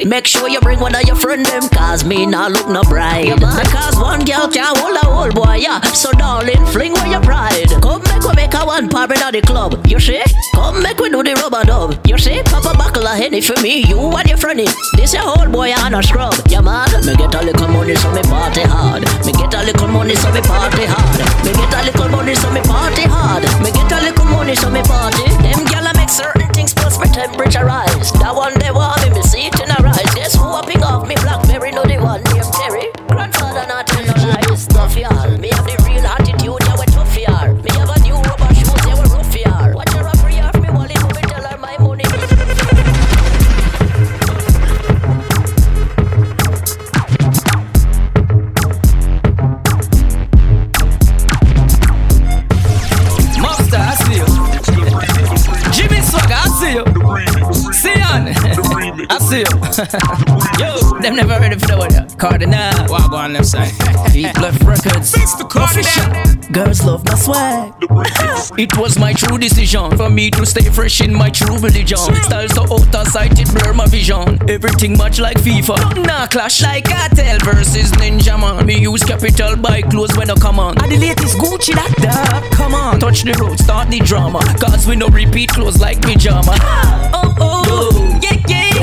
make sure you bring one of your friend them, cause me not look no bride. Because one girl can't hold a whole boy, yeah. So darling, fling away your pride. Come make we make a one party at the club. You see? Come make we do the rubber dub. You see? Pop a buckle of henny for me, you and your friend. This your whole boy and a scrub. Yeah man, me get a little money so me party hard. Me get a little money so me party hard. Me get a little money so me party hard. Me get a little money so me party. Them gyal make certain things plus my temperature rise. That one they want me, me see it in a rise. Guess who upping off me I see you. *laughs* Yo, them never ready for the one. Oh, Cardinal. Walk on left side. Deep left records. Fix the Cardinal. Girls love my swag. *laughs* It was my true decision for me to stay fresh in my true religion. Style so out of sight, it blur my vision. Everything much like FIFA. Nah, clash like Cartel versus Ninja Man. Me use capital buy clothes when I come on. And the latest Gucci that dog. Come on, touch the road, start the drama. Cause we no repeat clothes like pajama. *laughs* Oh oh, yeah yeah, we stay fresh every night, every day. Oh oh, yeah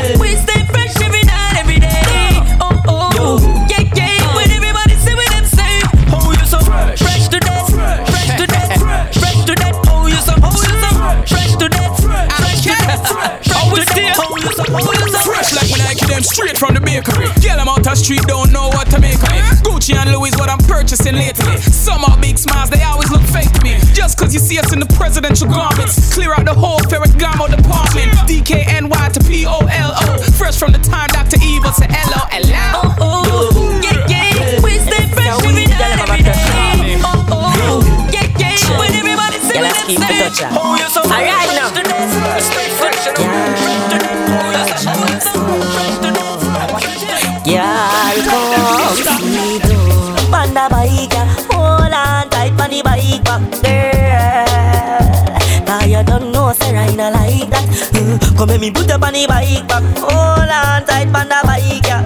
yeah, when everybody see what them say. Oh, you so fresh, fresh to death, fresh to death, fresh to death. You so, you so fresh to death, fresh oh, oh, to death, fresh to death. You so, you so Fresh like when I get them straight from the bakery. Girl, I'm out the street, don't know what to make of it. Gucci and Louis, what I'm purchasing lately. Some are big smiles, they always look fake to me. Just cause you see us in the presidential garments. Clear out the whole Ferragamo department. DKNY to P-O-L-O. From the time Dr. Evil to L-O-L-O. Oh, yeah, yeah, we stay fresh every night, every day. Oh, oh, yeah, yeah, when everybody see Girl, what let's them keep it say. touching. Oh, you so Alright fresh now. to death, stay fresh to death, fresh to death. Oh, oh, you so fresh to death. Girl, come see do Panda bike, hold on tight on the bike back, girl Cause you don't know, say I like that Uh, Come let me put up on the bike back Hold on tight on the bike, girl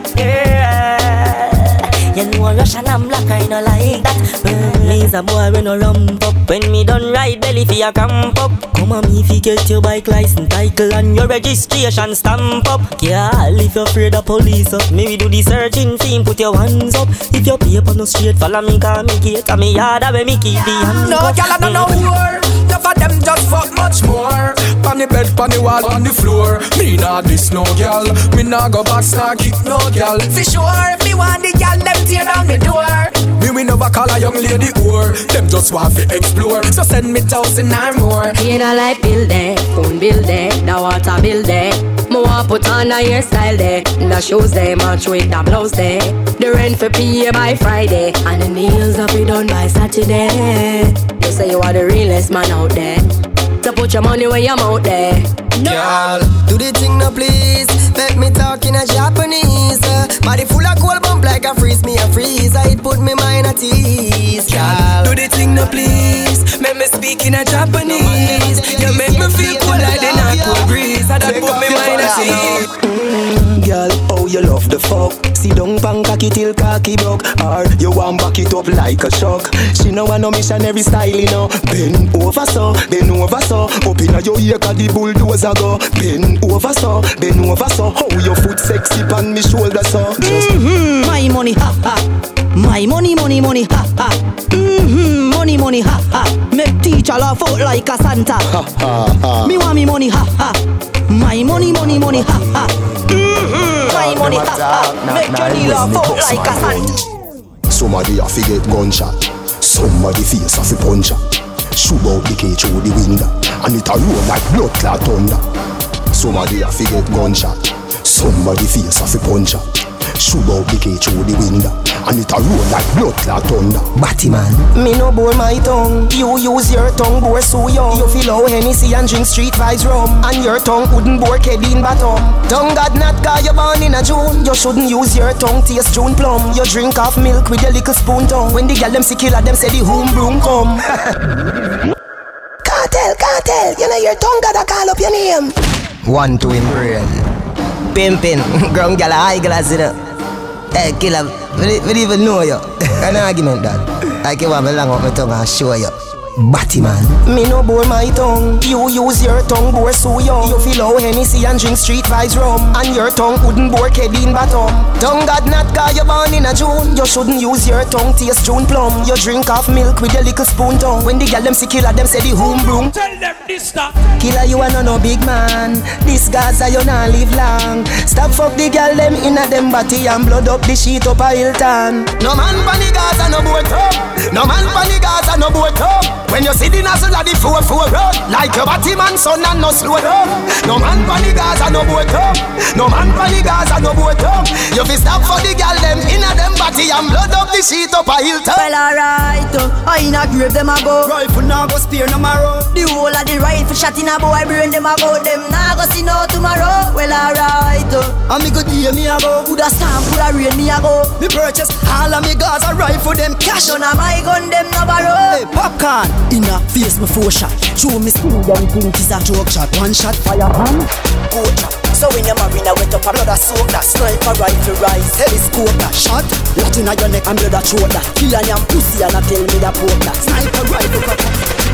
You know Russian and black, I not like that. Me's a boy when no rump up When me done ride belly for your camp up Come on me fi get your bike license title and your registration stamp up Girl, if you're afraid of police up Me we do the searching thing, put your hands up If your paper no straight, follow me cause me gate And me yard where me keep the hands No, girl, I don't know war. Enough of them just fuck much more. On the bed, on the wall, on the floor. Me nah this no girl. Me nah go back, nah kick no girl. For sure, if me want the girl, them tear down me door. Me we never call a young lady whore. Them just want to explore. So send me thousand or more. You know like build there, phone build there, the water build there. Want put on a hairstyle there, the shoes there match with the blouse there. The rent for pay by Friday, and the nails up be done by Saturday. You say you are the realest man out there, so put your money where your mouth there. Girl, do the thing now please Make me talk in a Japanese uh, Body full of cold bump like a freeze me a freeze It put me mind at ease Girl, Do the thing now, please. Make me speak in a Japanese. You make me feel cool like the North Pole breeze. And that put me mind at ease. Mm, girl, oh you love the fuck. Sit down pan cocky till cocky broke. Or you want back it up like a shock. She know I no missionary style, you know. Bend over so, bend over so. Up inna your ear 'cause the bulldozer go. Bend over so, bend over so. How your foot sexy pan me shoulder so. Just Mm-hmm, my money, ha ha. My money, money, money, ha ha. Mm-hmm, money, money, ha ha. Make teacher laugh out like a Santa. ha ha ha. Me want me money, ha ha. My money, money, money, ha ha. Mm-hmm, my money, ha ha. Make Johnny laugh out like a Santa. Somebody a fi get gunshot. Somebody face a fi punch her. Shoot out the cage through the window, and it a roll like blood clot thunder. Somebody a fi get gunshot. Somebody face a fi punch her. Shoot out the cage through the window, and it a roll like blood clot thunder. Batman. Me no bore my tongue. You use your tongue bore so young. You feel how Hennessy and drink street vibes rum. And your tongue wouldn't bore Kedin bottom Tongue God not cause you born in a June. You shouldn't use your tongue taste June plum. You drink half milk with your little spoon tongue. When the gal them see killer them say the home broom come. *laughs* Cartel, cartel. You know your tongue gotta call up your name. One to him brain. Pimpin, *laughs* ground gal a high glass you know. Hey killer, we don't even know you An argument that Like you want me long up my tongue and show you Batman. Me no bore my tongue. You use your tongue bore so young You feel how Hennessy and drink street vibes rum. And your tongue wouldn't bore Kedin bottom Tongue God not cause you born in a June. You shouldn't use your tongue taste June plum. You drink half milk with your little spoon tongue. When the gal them see killer them say the home broom. Tell them this stuff. Killer you are no no big man. This Gaza you not live long. Stop fuck the girl them inna them body And blood up the sheet up a Hilton. No man pan the Gaza no boat up No man pan the Gaza no boat up. When you see the nozzle of the four four road, like your body man son and no slow up. No man for the Gaza no boat up. No man for the Gaza no boat up. You fi stop for the gal them inna them body and blood up the sheet up a hilltop. Well alright, uh, I in a grave them a go. Rifle now go spear no marrow. The whole of the rifle shot in a boy brain them a go. Them nah go see no tomorrow. Well alright, uh, And me go deal me a go. coulda stamp, coulda rain me a go. Me purchase all of me Gaza rifle them cash None of my gun them no borrow. Hey, popcorn In a face me four shot. Show me school them think is a joke shot. One shot fire pan. Go trap. So when your marina wet up another soak that sniper rifle rise Telescope that shot Lot inna your neck and blood a throat that Kill and yam pussy and a tell me that poke that Sniper rifle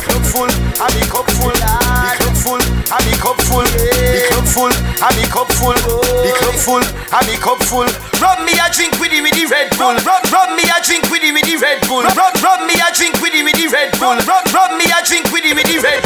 Cup full, and the cup full. The cup full, and the cup full. The cup full, and the cup full. The cup full, and the cup full. Rub me a drink with the with the Red Bull. Rub, rub me a drink with the with the Red Bull. Rub, rub me a drink with the with the Red Bull. Rub, rub me a drink with the with the Red.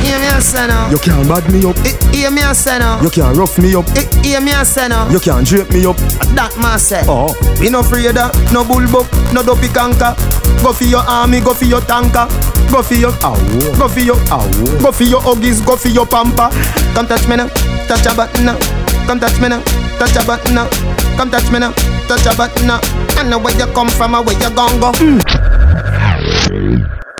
Hear me a say now. You can't bad me up. Hear me a say now. You can't rough me up. Hear me a say now. You can't drape me up. That man say. Oh. We no afraid of no bullbuck, no dopey canker. Go for your army, go for your tanker. Go for your Ow. Go for your Ow. Go for your huggies, go for your pamper. Come touch me now, touch a button now. Come touch me now, touch a button now. Come touch me now, touch a button now. I know where you come from and where you gon' go. Hmm.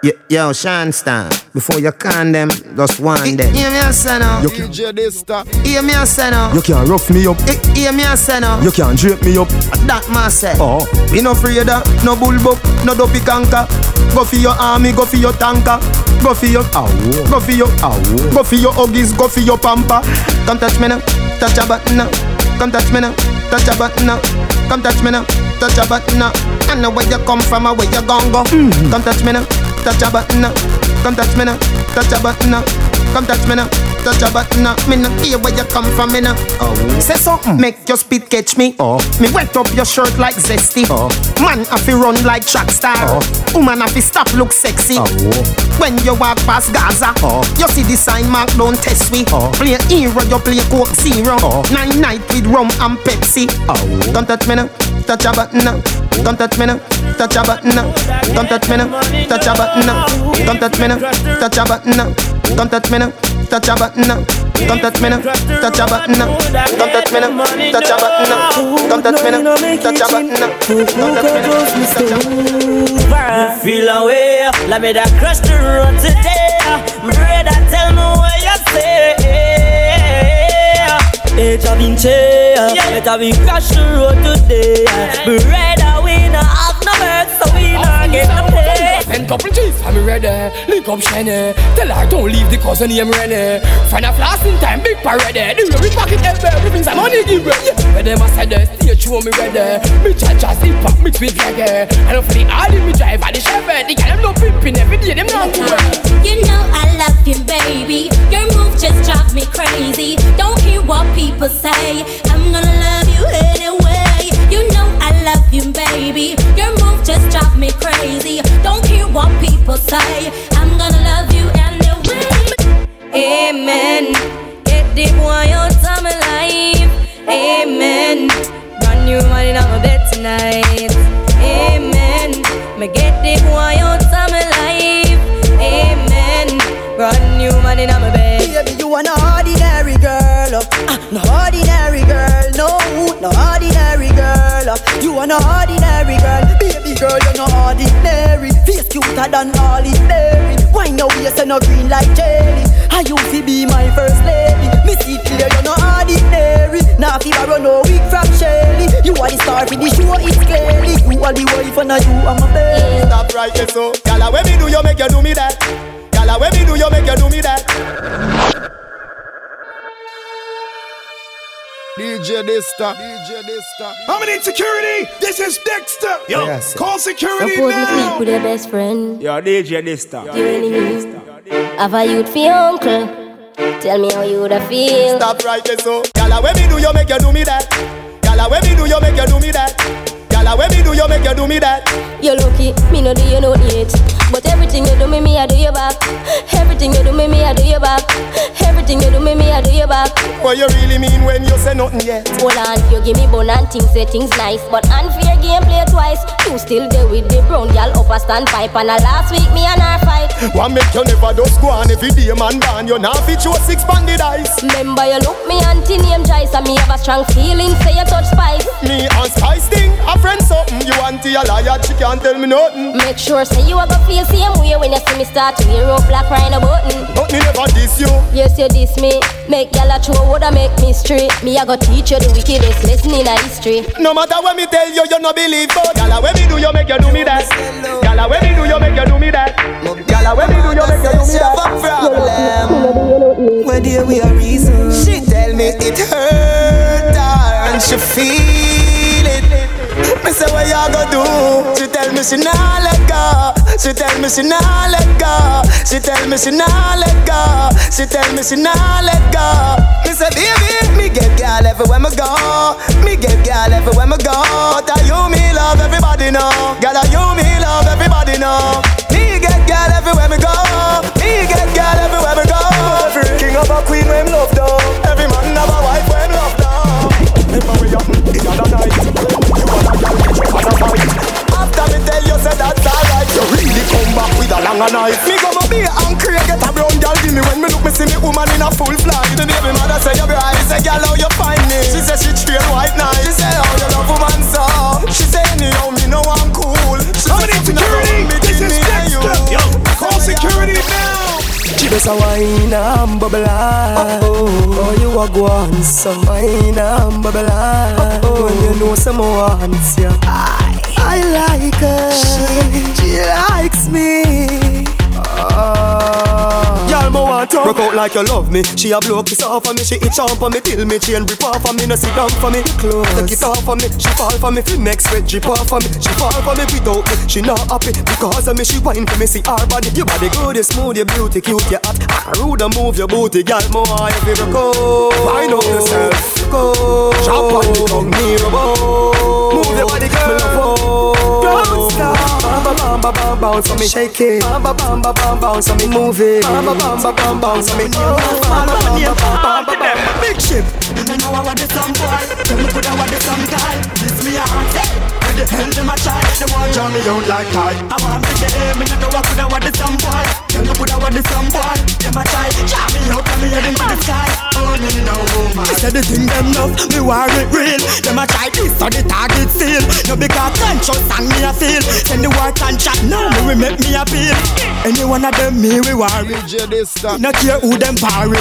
Yo, yo, Sean Stan, before you can them, just one them. Hear me a say now. You can't, Hear me a say now. you can't rough me up. Hear me a say now. You can't drape me up. That man say. Oh. We no afraid of no bullbuck, no dopey canker. Go for your army, go for your tanker. Go for your Ow. Go for your Ow. Go for your huggies, go for your pamper. Come touch me now, touch a button now. Come touch me now, touch a button now. Come touch me now, touch a button now. I know where you come from and where you gon' go. Mm. Come touch me now, touch a button now. Come touch me now, touch a button now. Come touch me now, touch a button now. Me no hear where you come from, me now. Oh. Say something, make your spit catch me. Oh. Me wet up your shirt like zesty. Oh. Man, I to run like track star. Oh. Woman, have to stop look sexy. Oh. When you walk past Gaza, Oh. you see the sign mark, don't test we. Oh. Play hero, you play Coke Zero. Oh. Nine night with rum and Pepsi. Oh. Don't touch me now, touch a button now. Don't touch me now, touch a button now. Don't touch me now, touch a button now. Don't touch me now, touch a button now. Don't touch me now, touch a button now. Don't touch me now, touch a button now. Don't touch me now, touch a button now. Don't touch me now, touch a button now. Don't touch me now, touch a button. Feel away, let me that crush the road today. My brother, tell me what you say. Age of in chair, better we crash the road today. Brother, we not have no work, so we not get no Send couple G's, I'm ready. Uh, link up shiny. Tell her don't leave the cousin name ready. Uh. Find a flash in time, big parade. Uh. The way we pocket ever, everything's a money give me. Where them a the stage show me ready. Me cha cha hip hop mix with reggae. And for the alley me drive and the Chevy. The girl them no pimping every day, them not cool. You know I love you, baby. Your move just drive me crazy. Don't care what people say. I'm gonna love you. You You, baby. Your move just drive me crazy. Don't care what people say. I'm gonna love you anyway. Amen. Get the boy out of my life. Amen. Brand new money on my bed tonight. Amen. Me get the boy out of my life. Amen. Brand new money on my bed. Baby, you no ordinary girl. Uh, no ordinary girl. No, no ordinary girl. Uh, you are no ordinary girl. Baby girl, you're no ordinary. Face cuter than ordinary. Why no waist and no green like jelly? I used to be my first lady. Me see clear, you're no ordinary. Now if I run no week from Shelly. You are the star for the show, it's clearly. You are the wife and I you are my baby. Stop right there, so. Gala, when me do you make you do me that? Gala, when me do you make you do me that? DJ Dysta. DJ Dysta. I'm in insecurity. This is Dexter. Yo, Yes. call security Suppose me sleep now. with your best friend. Yo, DJ Dysta. Your enemy. Have a youth for your uncle. Tell me how you woulda feel. Stop right there, so. Gala, when me do you make you do me that? Gala, when me do you make you do me that? Gala, when me do you make you do me that? You're lucky, me no do you no yet. But everything you do me, me I do you back. Everything you do me, me I do you back. Everything you do me, me I do you back. What you really mean when you say nothing yet? Hold on, you give me bone and things say things nice, but unfair game play twice. You still there with the brown girl up a standpipe, and a last week me and her fight. One make you never do go on every day, man. Ban you now fit show six banded eyes. Remember you look me auntie name Joyce, and me have a strong feeling say you touch spice. Me and Spice thing, a friend something. You auntie a liar, she can't tell me nothing. Make sure say you a go feel same way when you see me start to wear up black crying a button. But me never diss you. Yes, you diss me. Make y'all a throw woulda make me straight. Me a go teach you the wickedest lesson in a history. No matter what me tell you, you no believe. But gala when me do, you make you do me that. Gala when me do, you make you do me that. Gala when me do, you make you do me that. Where do we are reason? She tell me it hurt her and she feel it. Me say what y'all go do? She tell me she nah let go. She tell me she nah let go. She tell me she nah let go. She tell me she nah let go. Me say baby, me get girl everywhere me go. Me get girl everywhere me go. But are you me love everybody know? Girl are you me love everybody know? Me get girl everywhere me go. Me get girl everywhere me go. Every king of a queen when love down. Every man have a wife when love down. Remember we up in other night. You wanna girl, you wanna fight. After me tell you say that's alright, you really come back with a longer knife. Me go my be angry, get a brown girl give me when me look me see me woman in a full. The baby mother say you bright, say girl how you find me. She say she white night. She say how you love woman so. She say anyhow me know I'm cool. She does a wine and bubble up. Oh, you a go on so wine and bubble up. Oh, when you know someone wants you. I, I like her. She, she likes me. Y'all mo want to Rock out like you love me. She a blow kiss off for me. She itch on for me Till me chain rip off for me. No sit down for me. Close. Take it off for me. She fall for me Feel next sweat drip off for me. She fall for me without me. She not happy Because of me. She whine for me See her body. Your body good You smooth You beauty cute You hot. Ah, rude and move your booty Girl. Mo want you feel go Wind up yourself. Go Chop on the tongue Me rub Move your body girl. Me love Bam bam bam bam bounce for me Shake it Bam bam bam bam bam bounce for me Move it Bam bam bam bam bam bounce for me Bam bam bam bam bam bam Big ship You know I want the some boy Tell me could I want the some guy This me a the hell them a try They want drown me out like tie I want me there Me know I could I want the some boy. Tell me could I want the some boy. Them a try. Jam me out and me head into the sky. Oh me no woman. Me say the thing them love Me war it real. Them a try this so the target seal No because conscious and me a feel. Send the war contract now Me we make me appeal. Any one of them me we war it. No care who them parry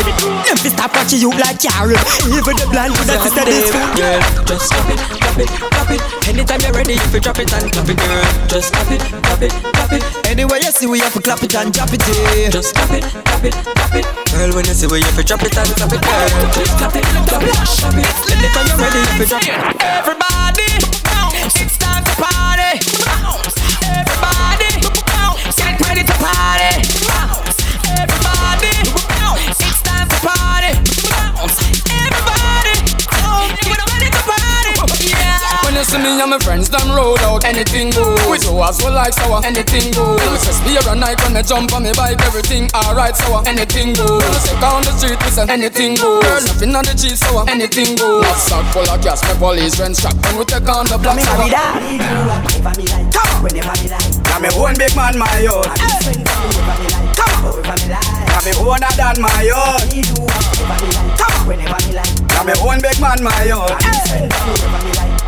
Them fi stop watching you like carry Even the blind could have said this. Food Girl, just stop it, drop it, drop it. Anytime you're ready, if you drop it and clap it, girl. Just stop it, drop it, drop it. Anyway you see we have to clap it and drop it eh. Just stop it, drop it, drop it. Girl, when you see we have to drop it and clap it, girl. Just clap it, drop it, drop it. Anytime you're ready, if you drop it. Everybody, it's time to party. See me and my friends, them roll out, anything goes. We do as well like sour, anything goes. We say spear a night when me jump on me bike, everything alright, sour, anything goes. We say down the street, we say anything goes. Girl, nothing on the cheese, sour, anything goes. Not sack full of gas, my police friends strap, when we take on the block, sour. Now me own big man, my own. Come on, now me own a than my own. Come on, now me own big man, my own. Now me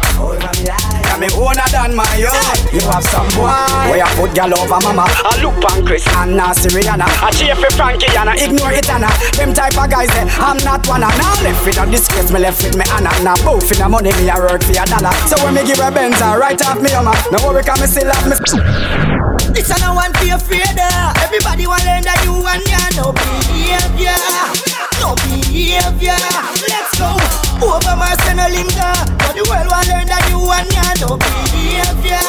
owner than my own. You have some boy where I put gal over mama. I look pan Chris and Nancy Rihanna. I cheer for Frankie and I ignore it and I. them type of guys there. I'm not one of now left with a disgrace. Me left with me Anna. Now both in the money me I work for a dollar. So when me give a Benz, I right off me mama. Now worry can me still have me. This a no one be afraid of. Everybody want to learn that you and ya no behavior, no behavior. Let's go. Over my no linger. But the world want learn that you and ya no behavior,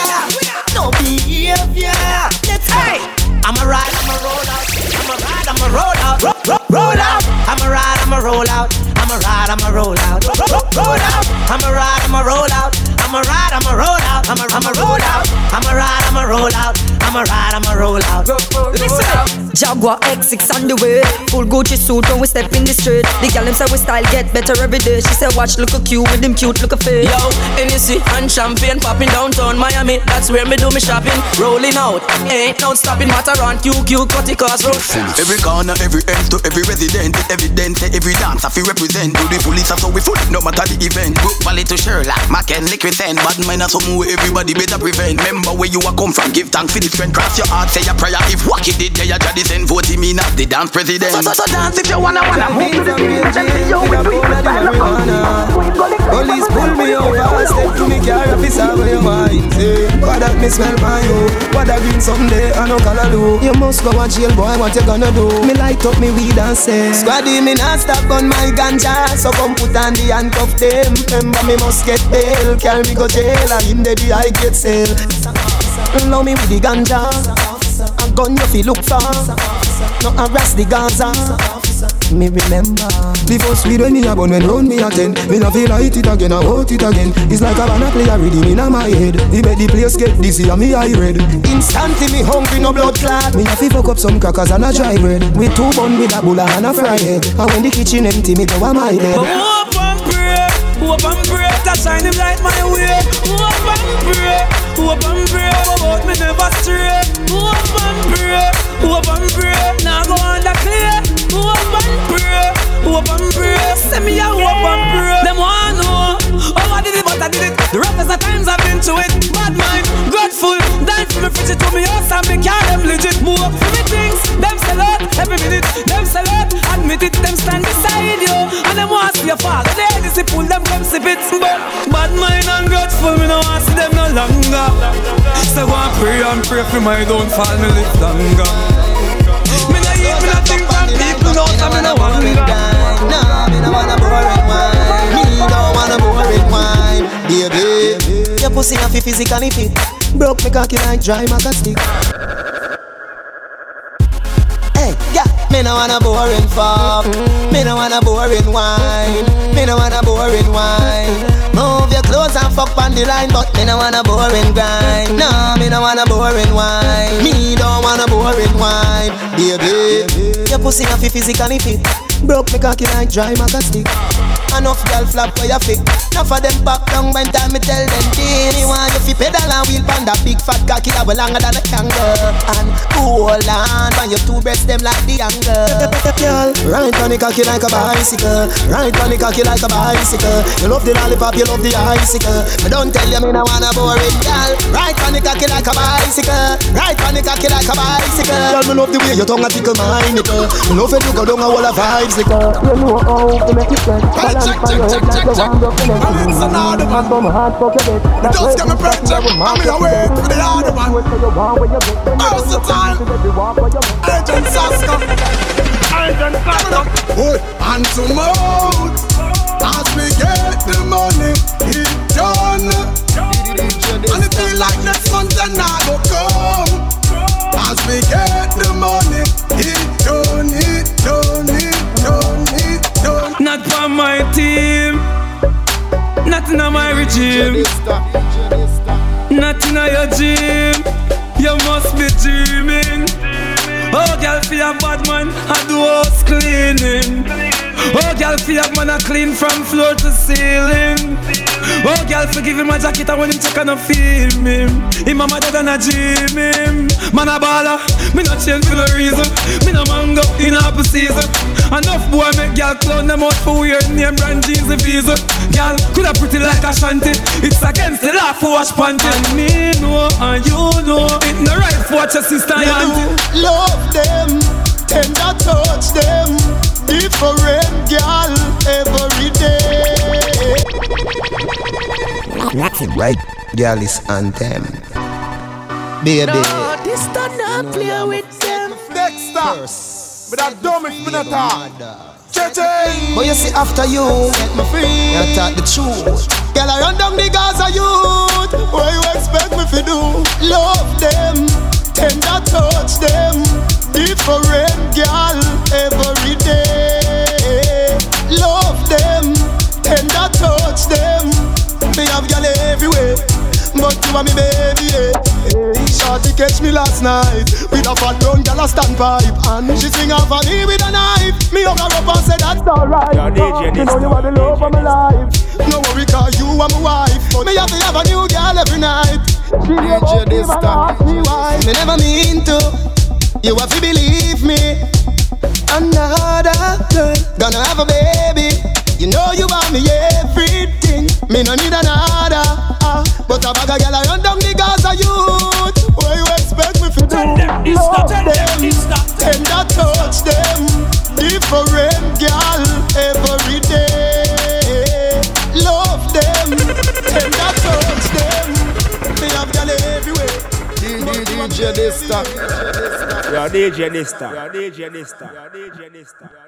no behavior. Let's go. I'm a ride, I'm a roll out. I'm a ride, I'm a roll out. Roll, roll, roll out. I'm a ride, I'm a roll out. I'm a ride, I'm a roll out. Roll, roll, roll out. I'm a ride, I'm a roll out. I'm a ride, I'm a roll out. I'm a, I'm a roll out. I'm a ride, I'm a roll out. I'm I'ma ride, I'ma roll out. Listen, Jaguar X6 on the way. Full Gucci suit when we step in the street. The girl them say we style get better every day. She say watch look a cute with them cute look a face. Yo, NEC and champagne popping downtown Miami. That's where me do me shopping. Rolling out, ain't no stopping. Mataran, QQ, Cutty Crossroad. Every corner, every end to every resident, evident, every dance I feel represent. To the police, so we full no matter the event. Brook Valley to Sherlock, Macken, Liquid Ten. Bad mind, some way everybody better prevent. Remember where you are come from, give thanks for the friend. Cross your heart, say a prayer. If Wacky did, they are just send vote me not the dance president. So, so, so dance if you wanna, wanna move to the beat. Let me yo, we do style of Police pull me over, I step to me car, officer, where you mind? Say, what that me smell by you? What that green someday, I know color do. You must go to jail, boy, what you gonna do? Me light up me weed and say, Squaddy, me not stop on my ganja, so come put on the handcuff them. Remember me must get bail, carry me go jail, and in the I get sale. Love me with the ganja, a gun you feel look for, no harass the Gaza. Me remember. The first weed when me a bun when round me a ten. Me no feel light it again, I want it again. It's like a banana play a rhythm in my head. He make the place get dizzy and me eye red. Instantly me hungry, no blood clot. Me a fi fuck up some crackers and a dry bread. With two bun with a bulla and a fry head. And when the kitchen empty, me go a my bed Hope and pray, and pray To shine him light my way. Hope and pray, hope and pray About me never stray. Hope and pray, hope and pray Now go under clear Hope and pray, hope and pray Send me a hope and pray. Them want know Oh I did it but I did it. The roughest of times I've been to it. Bad mind, grateful. Die for me fridge to me house and me car them legit. Move up for me things Them sell out every minute. Them sell out Admit it Them stand beside you. And them want see you fall they pull them come sip it But bad mind and grateful Me no want see them no longer. So go and pray and pray for my downfall Me live longer. Me no eat me no think from people No so me no wonder. Nah, me no wanna boring wine. Me don't wanna boring wine. Baby Your pussy have to physically fit. Broke me cocky like dry maca stick Me no wanna boring fuck. Me no wanna boring wine. Me no wanna boring wine. Move your clothes and fuck on the line But me no wanna boring grind. No, me no wanna boring wine. Me don't wanna boring wine. Baby. Your pussy have physically fit. Broke me cocky like dry maca stick Enough girl flap for your feet Enough of them back down when time me tell them this Me want you fi pedal and wheel pan that big fat cocky that longer than a kangaroo. And hold on when your two breasts them like the angle. Girl, ride on the cocky like a bicycle. Ride on the cocky like a bicycle. You love the lollipop, you love the icicle. Me don't tell you me no wanna boring girl. Ride on the cocky like a bicycle. Ride on the cocky like a bicycle. Girl, me love the way your tongue a tickle my nickel Me love when you go down a wall of vibes, nickel You know how to make it sense check, check, check, check, check. I'm in some other man. Just get me pressure. I'm in away to the other man. Time? Agent Sasco. Boy, and to mouth. As we get the money, it done. And it feel like next month and I go come. As we get the money, it done, it done, it. Not for my team. Not in my regime. Not in your gym. You must be dreaming. Oh, girl, feel a bad man, I do house cleaning. Oh, girl, feel a man, I clean from floor to ceiling. Oh, girl, forgive him my jacket, and when him check, I no feel me. Him mama dead and I dream him. Man, a baller, me not change for no reason. Me no mango in apple season. Enough boy make girl clown them out for weird name brand jeans and visa. Girl, coulda pretty like a shanty. It's against the law for wash panty. And me know, and you know, it no right for watch your sister and auntie. Love them, tender touch them, different girl every day. Right, girl is anthem, baby. No, this time not play with them. Next up, but that dumb is me not talk. But you see after you set me free You talk the truth Girl I run down the Gaza youth What you expect me to do? Love them Tender touch them. Different girl every day Love them. Tender touch them. Me have girl everywhere but you are me baby, yeah. Hey, Shorty catch me last night with a fat brown gal a standpipe, and she swing off on me with a knife. Me hug her up and say that's alright. Yo, DJ you know you are the love of my life. No worry, cause you are my wife. But me have to have a new girl every night. She never even ask me why. Me never mean to. You have to believe me. Another girl gonna have a baby. You know you want me everything. Me no need another. Uh, but a bag of girl I run down the Gaza youth. What you expect me to do? Love them, tender touch them. Different girl every day. Love them, tender touch them. Me have girl everywhere. DJ Dysta. Yo, DJ Dysta. Yo, DJ Dysta. Yo, DJ Dysta.